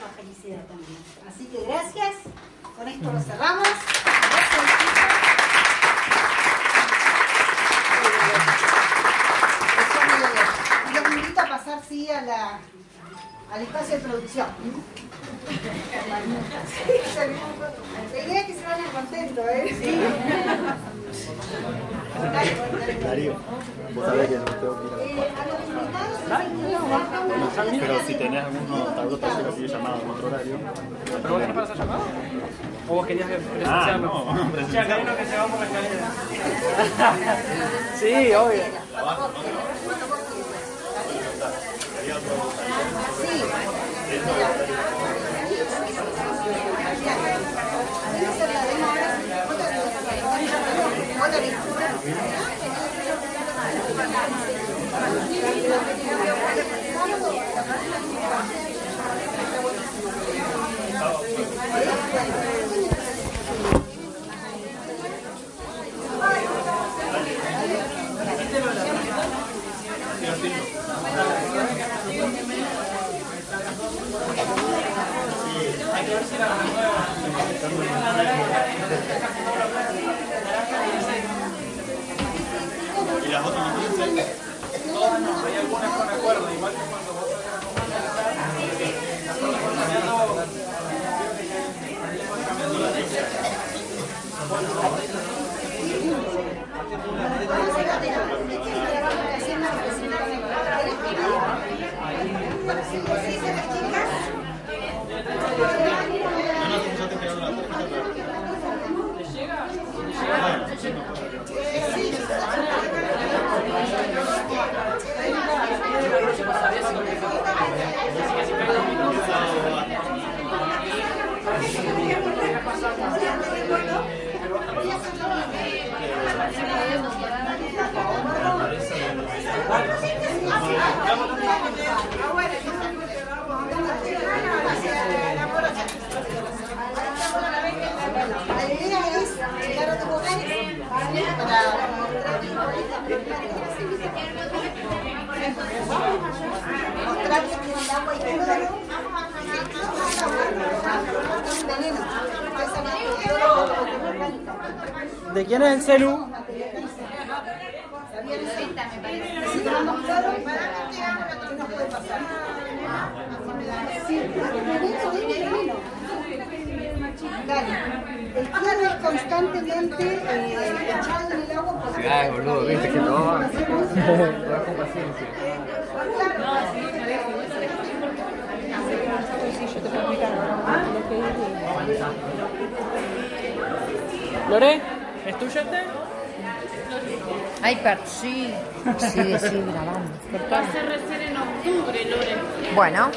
Felicidad también. Así que gracias. Con esto lo cerramos. Gracias, Los invito a pasar sí a la al espacio de producción. La idea es que se vayan contentos, ¿eh? Sí. Darío, vos sabés que no tengo que ir a los invitados, Pero si tenés alguno, alguna persona que yo llamado en otro horario. ¿Pero vos tenés para hacer llamado? ¿O vos querías presenciarlo? Ah, no, Ya, presencial. acá hay uno que se va por la escalera. sí, obvio. ¿Y las otras no tienen Todas no, hay algunas con acuerdo, igual que cuando vos Sí, ¿De quién es el celu? Si tenemos claro, ¿qué nos puede pasar? Sí, termino, termino. Dale. El es constantemente eh, echado en el agua porque Ay, boludo, viste que no. Con paciencia. Lore, ¿es tuyo este? Pero sí. Sigue, sigue grabando. Va a ser recién en octubre, Lore. Bueno.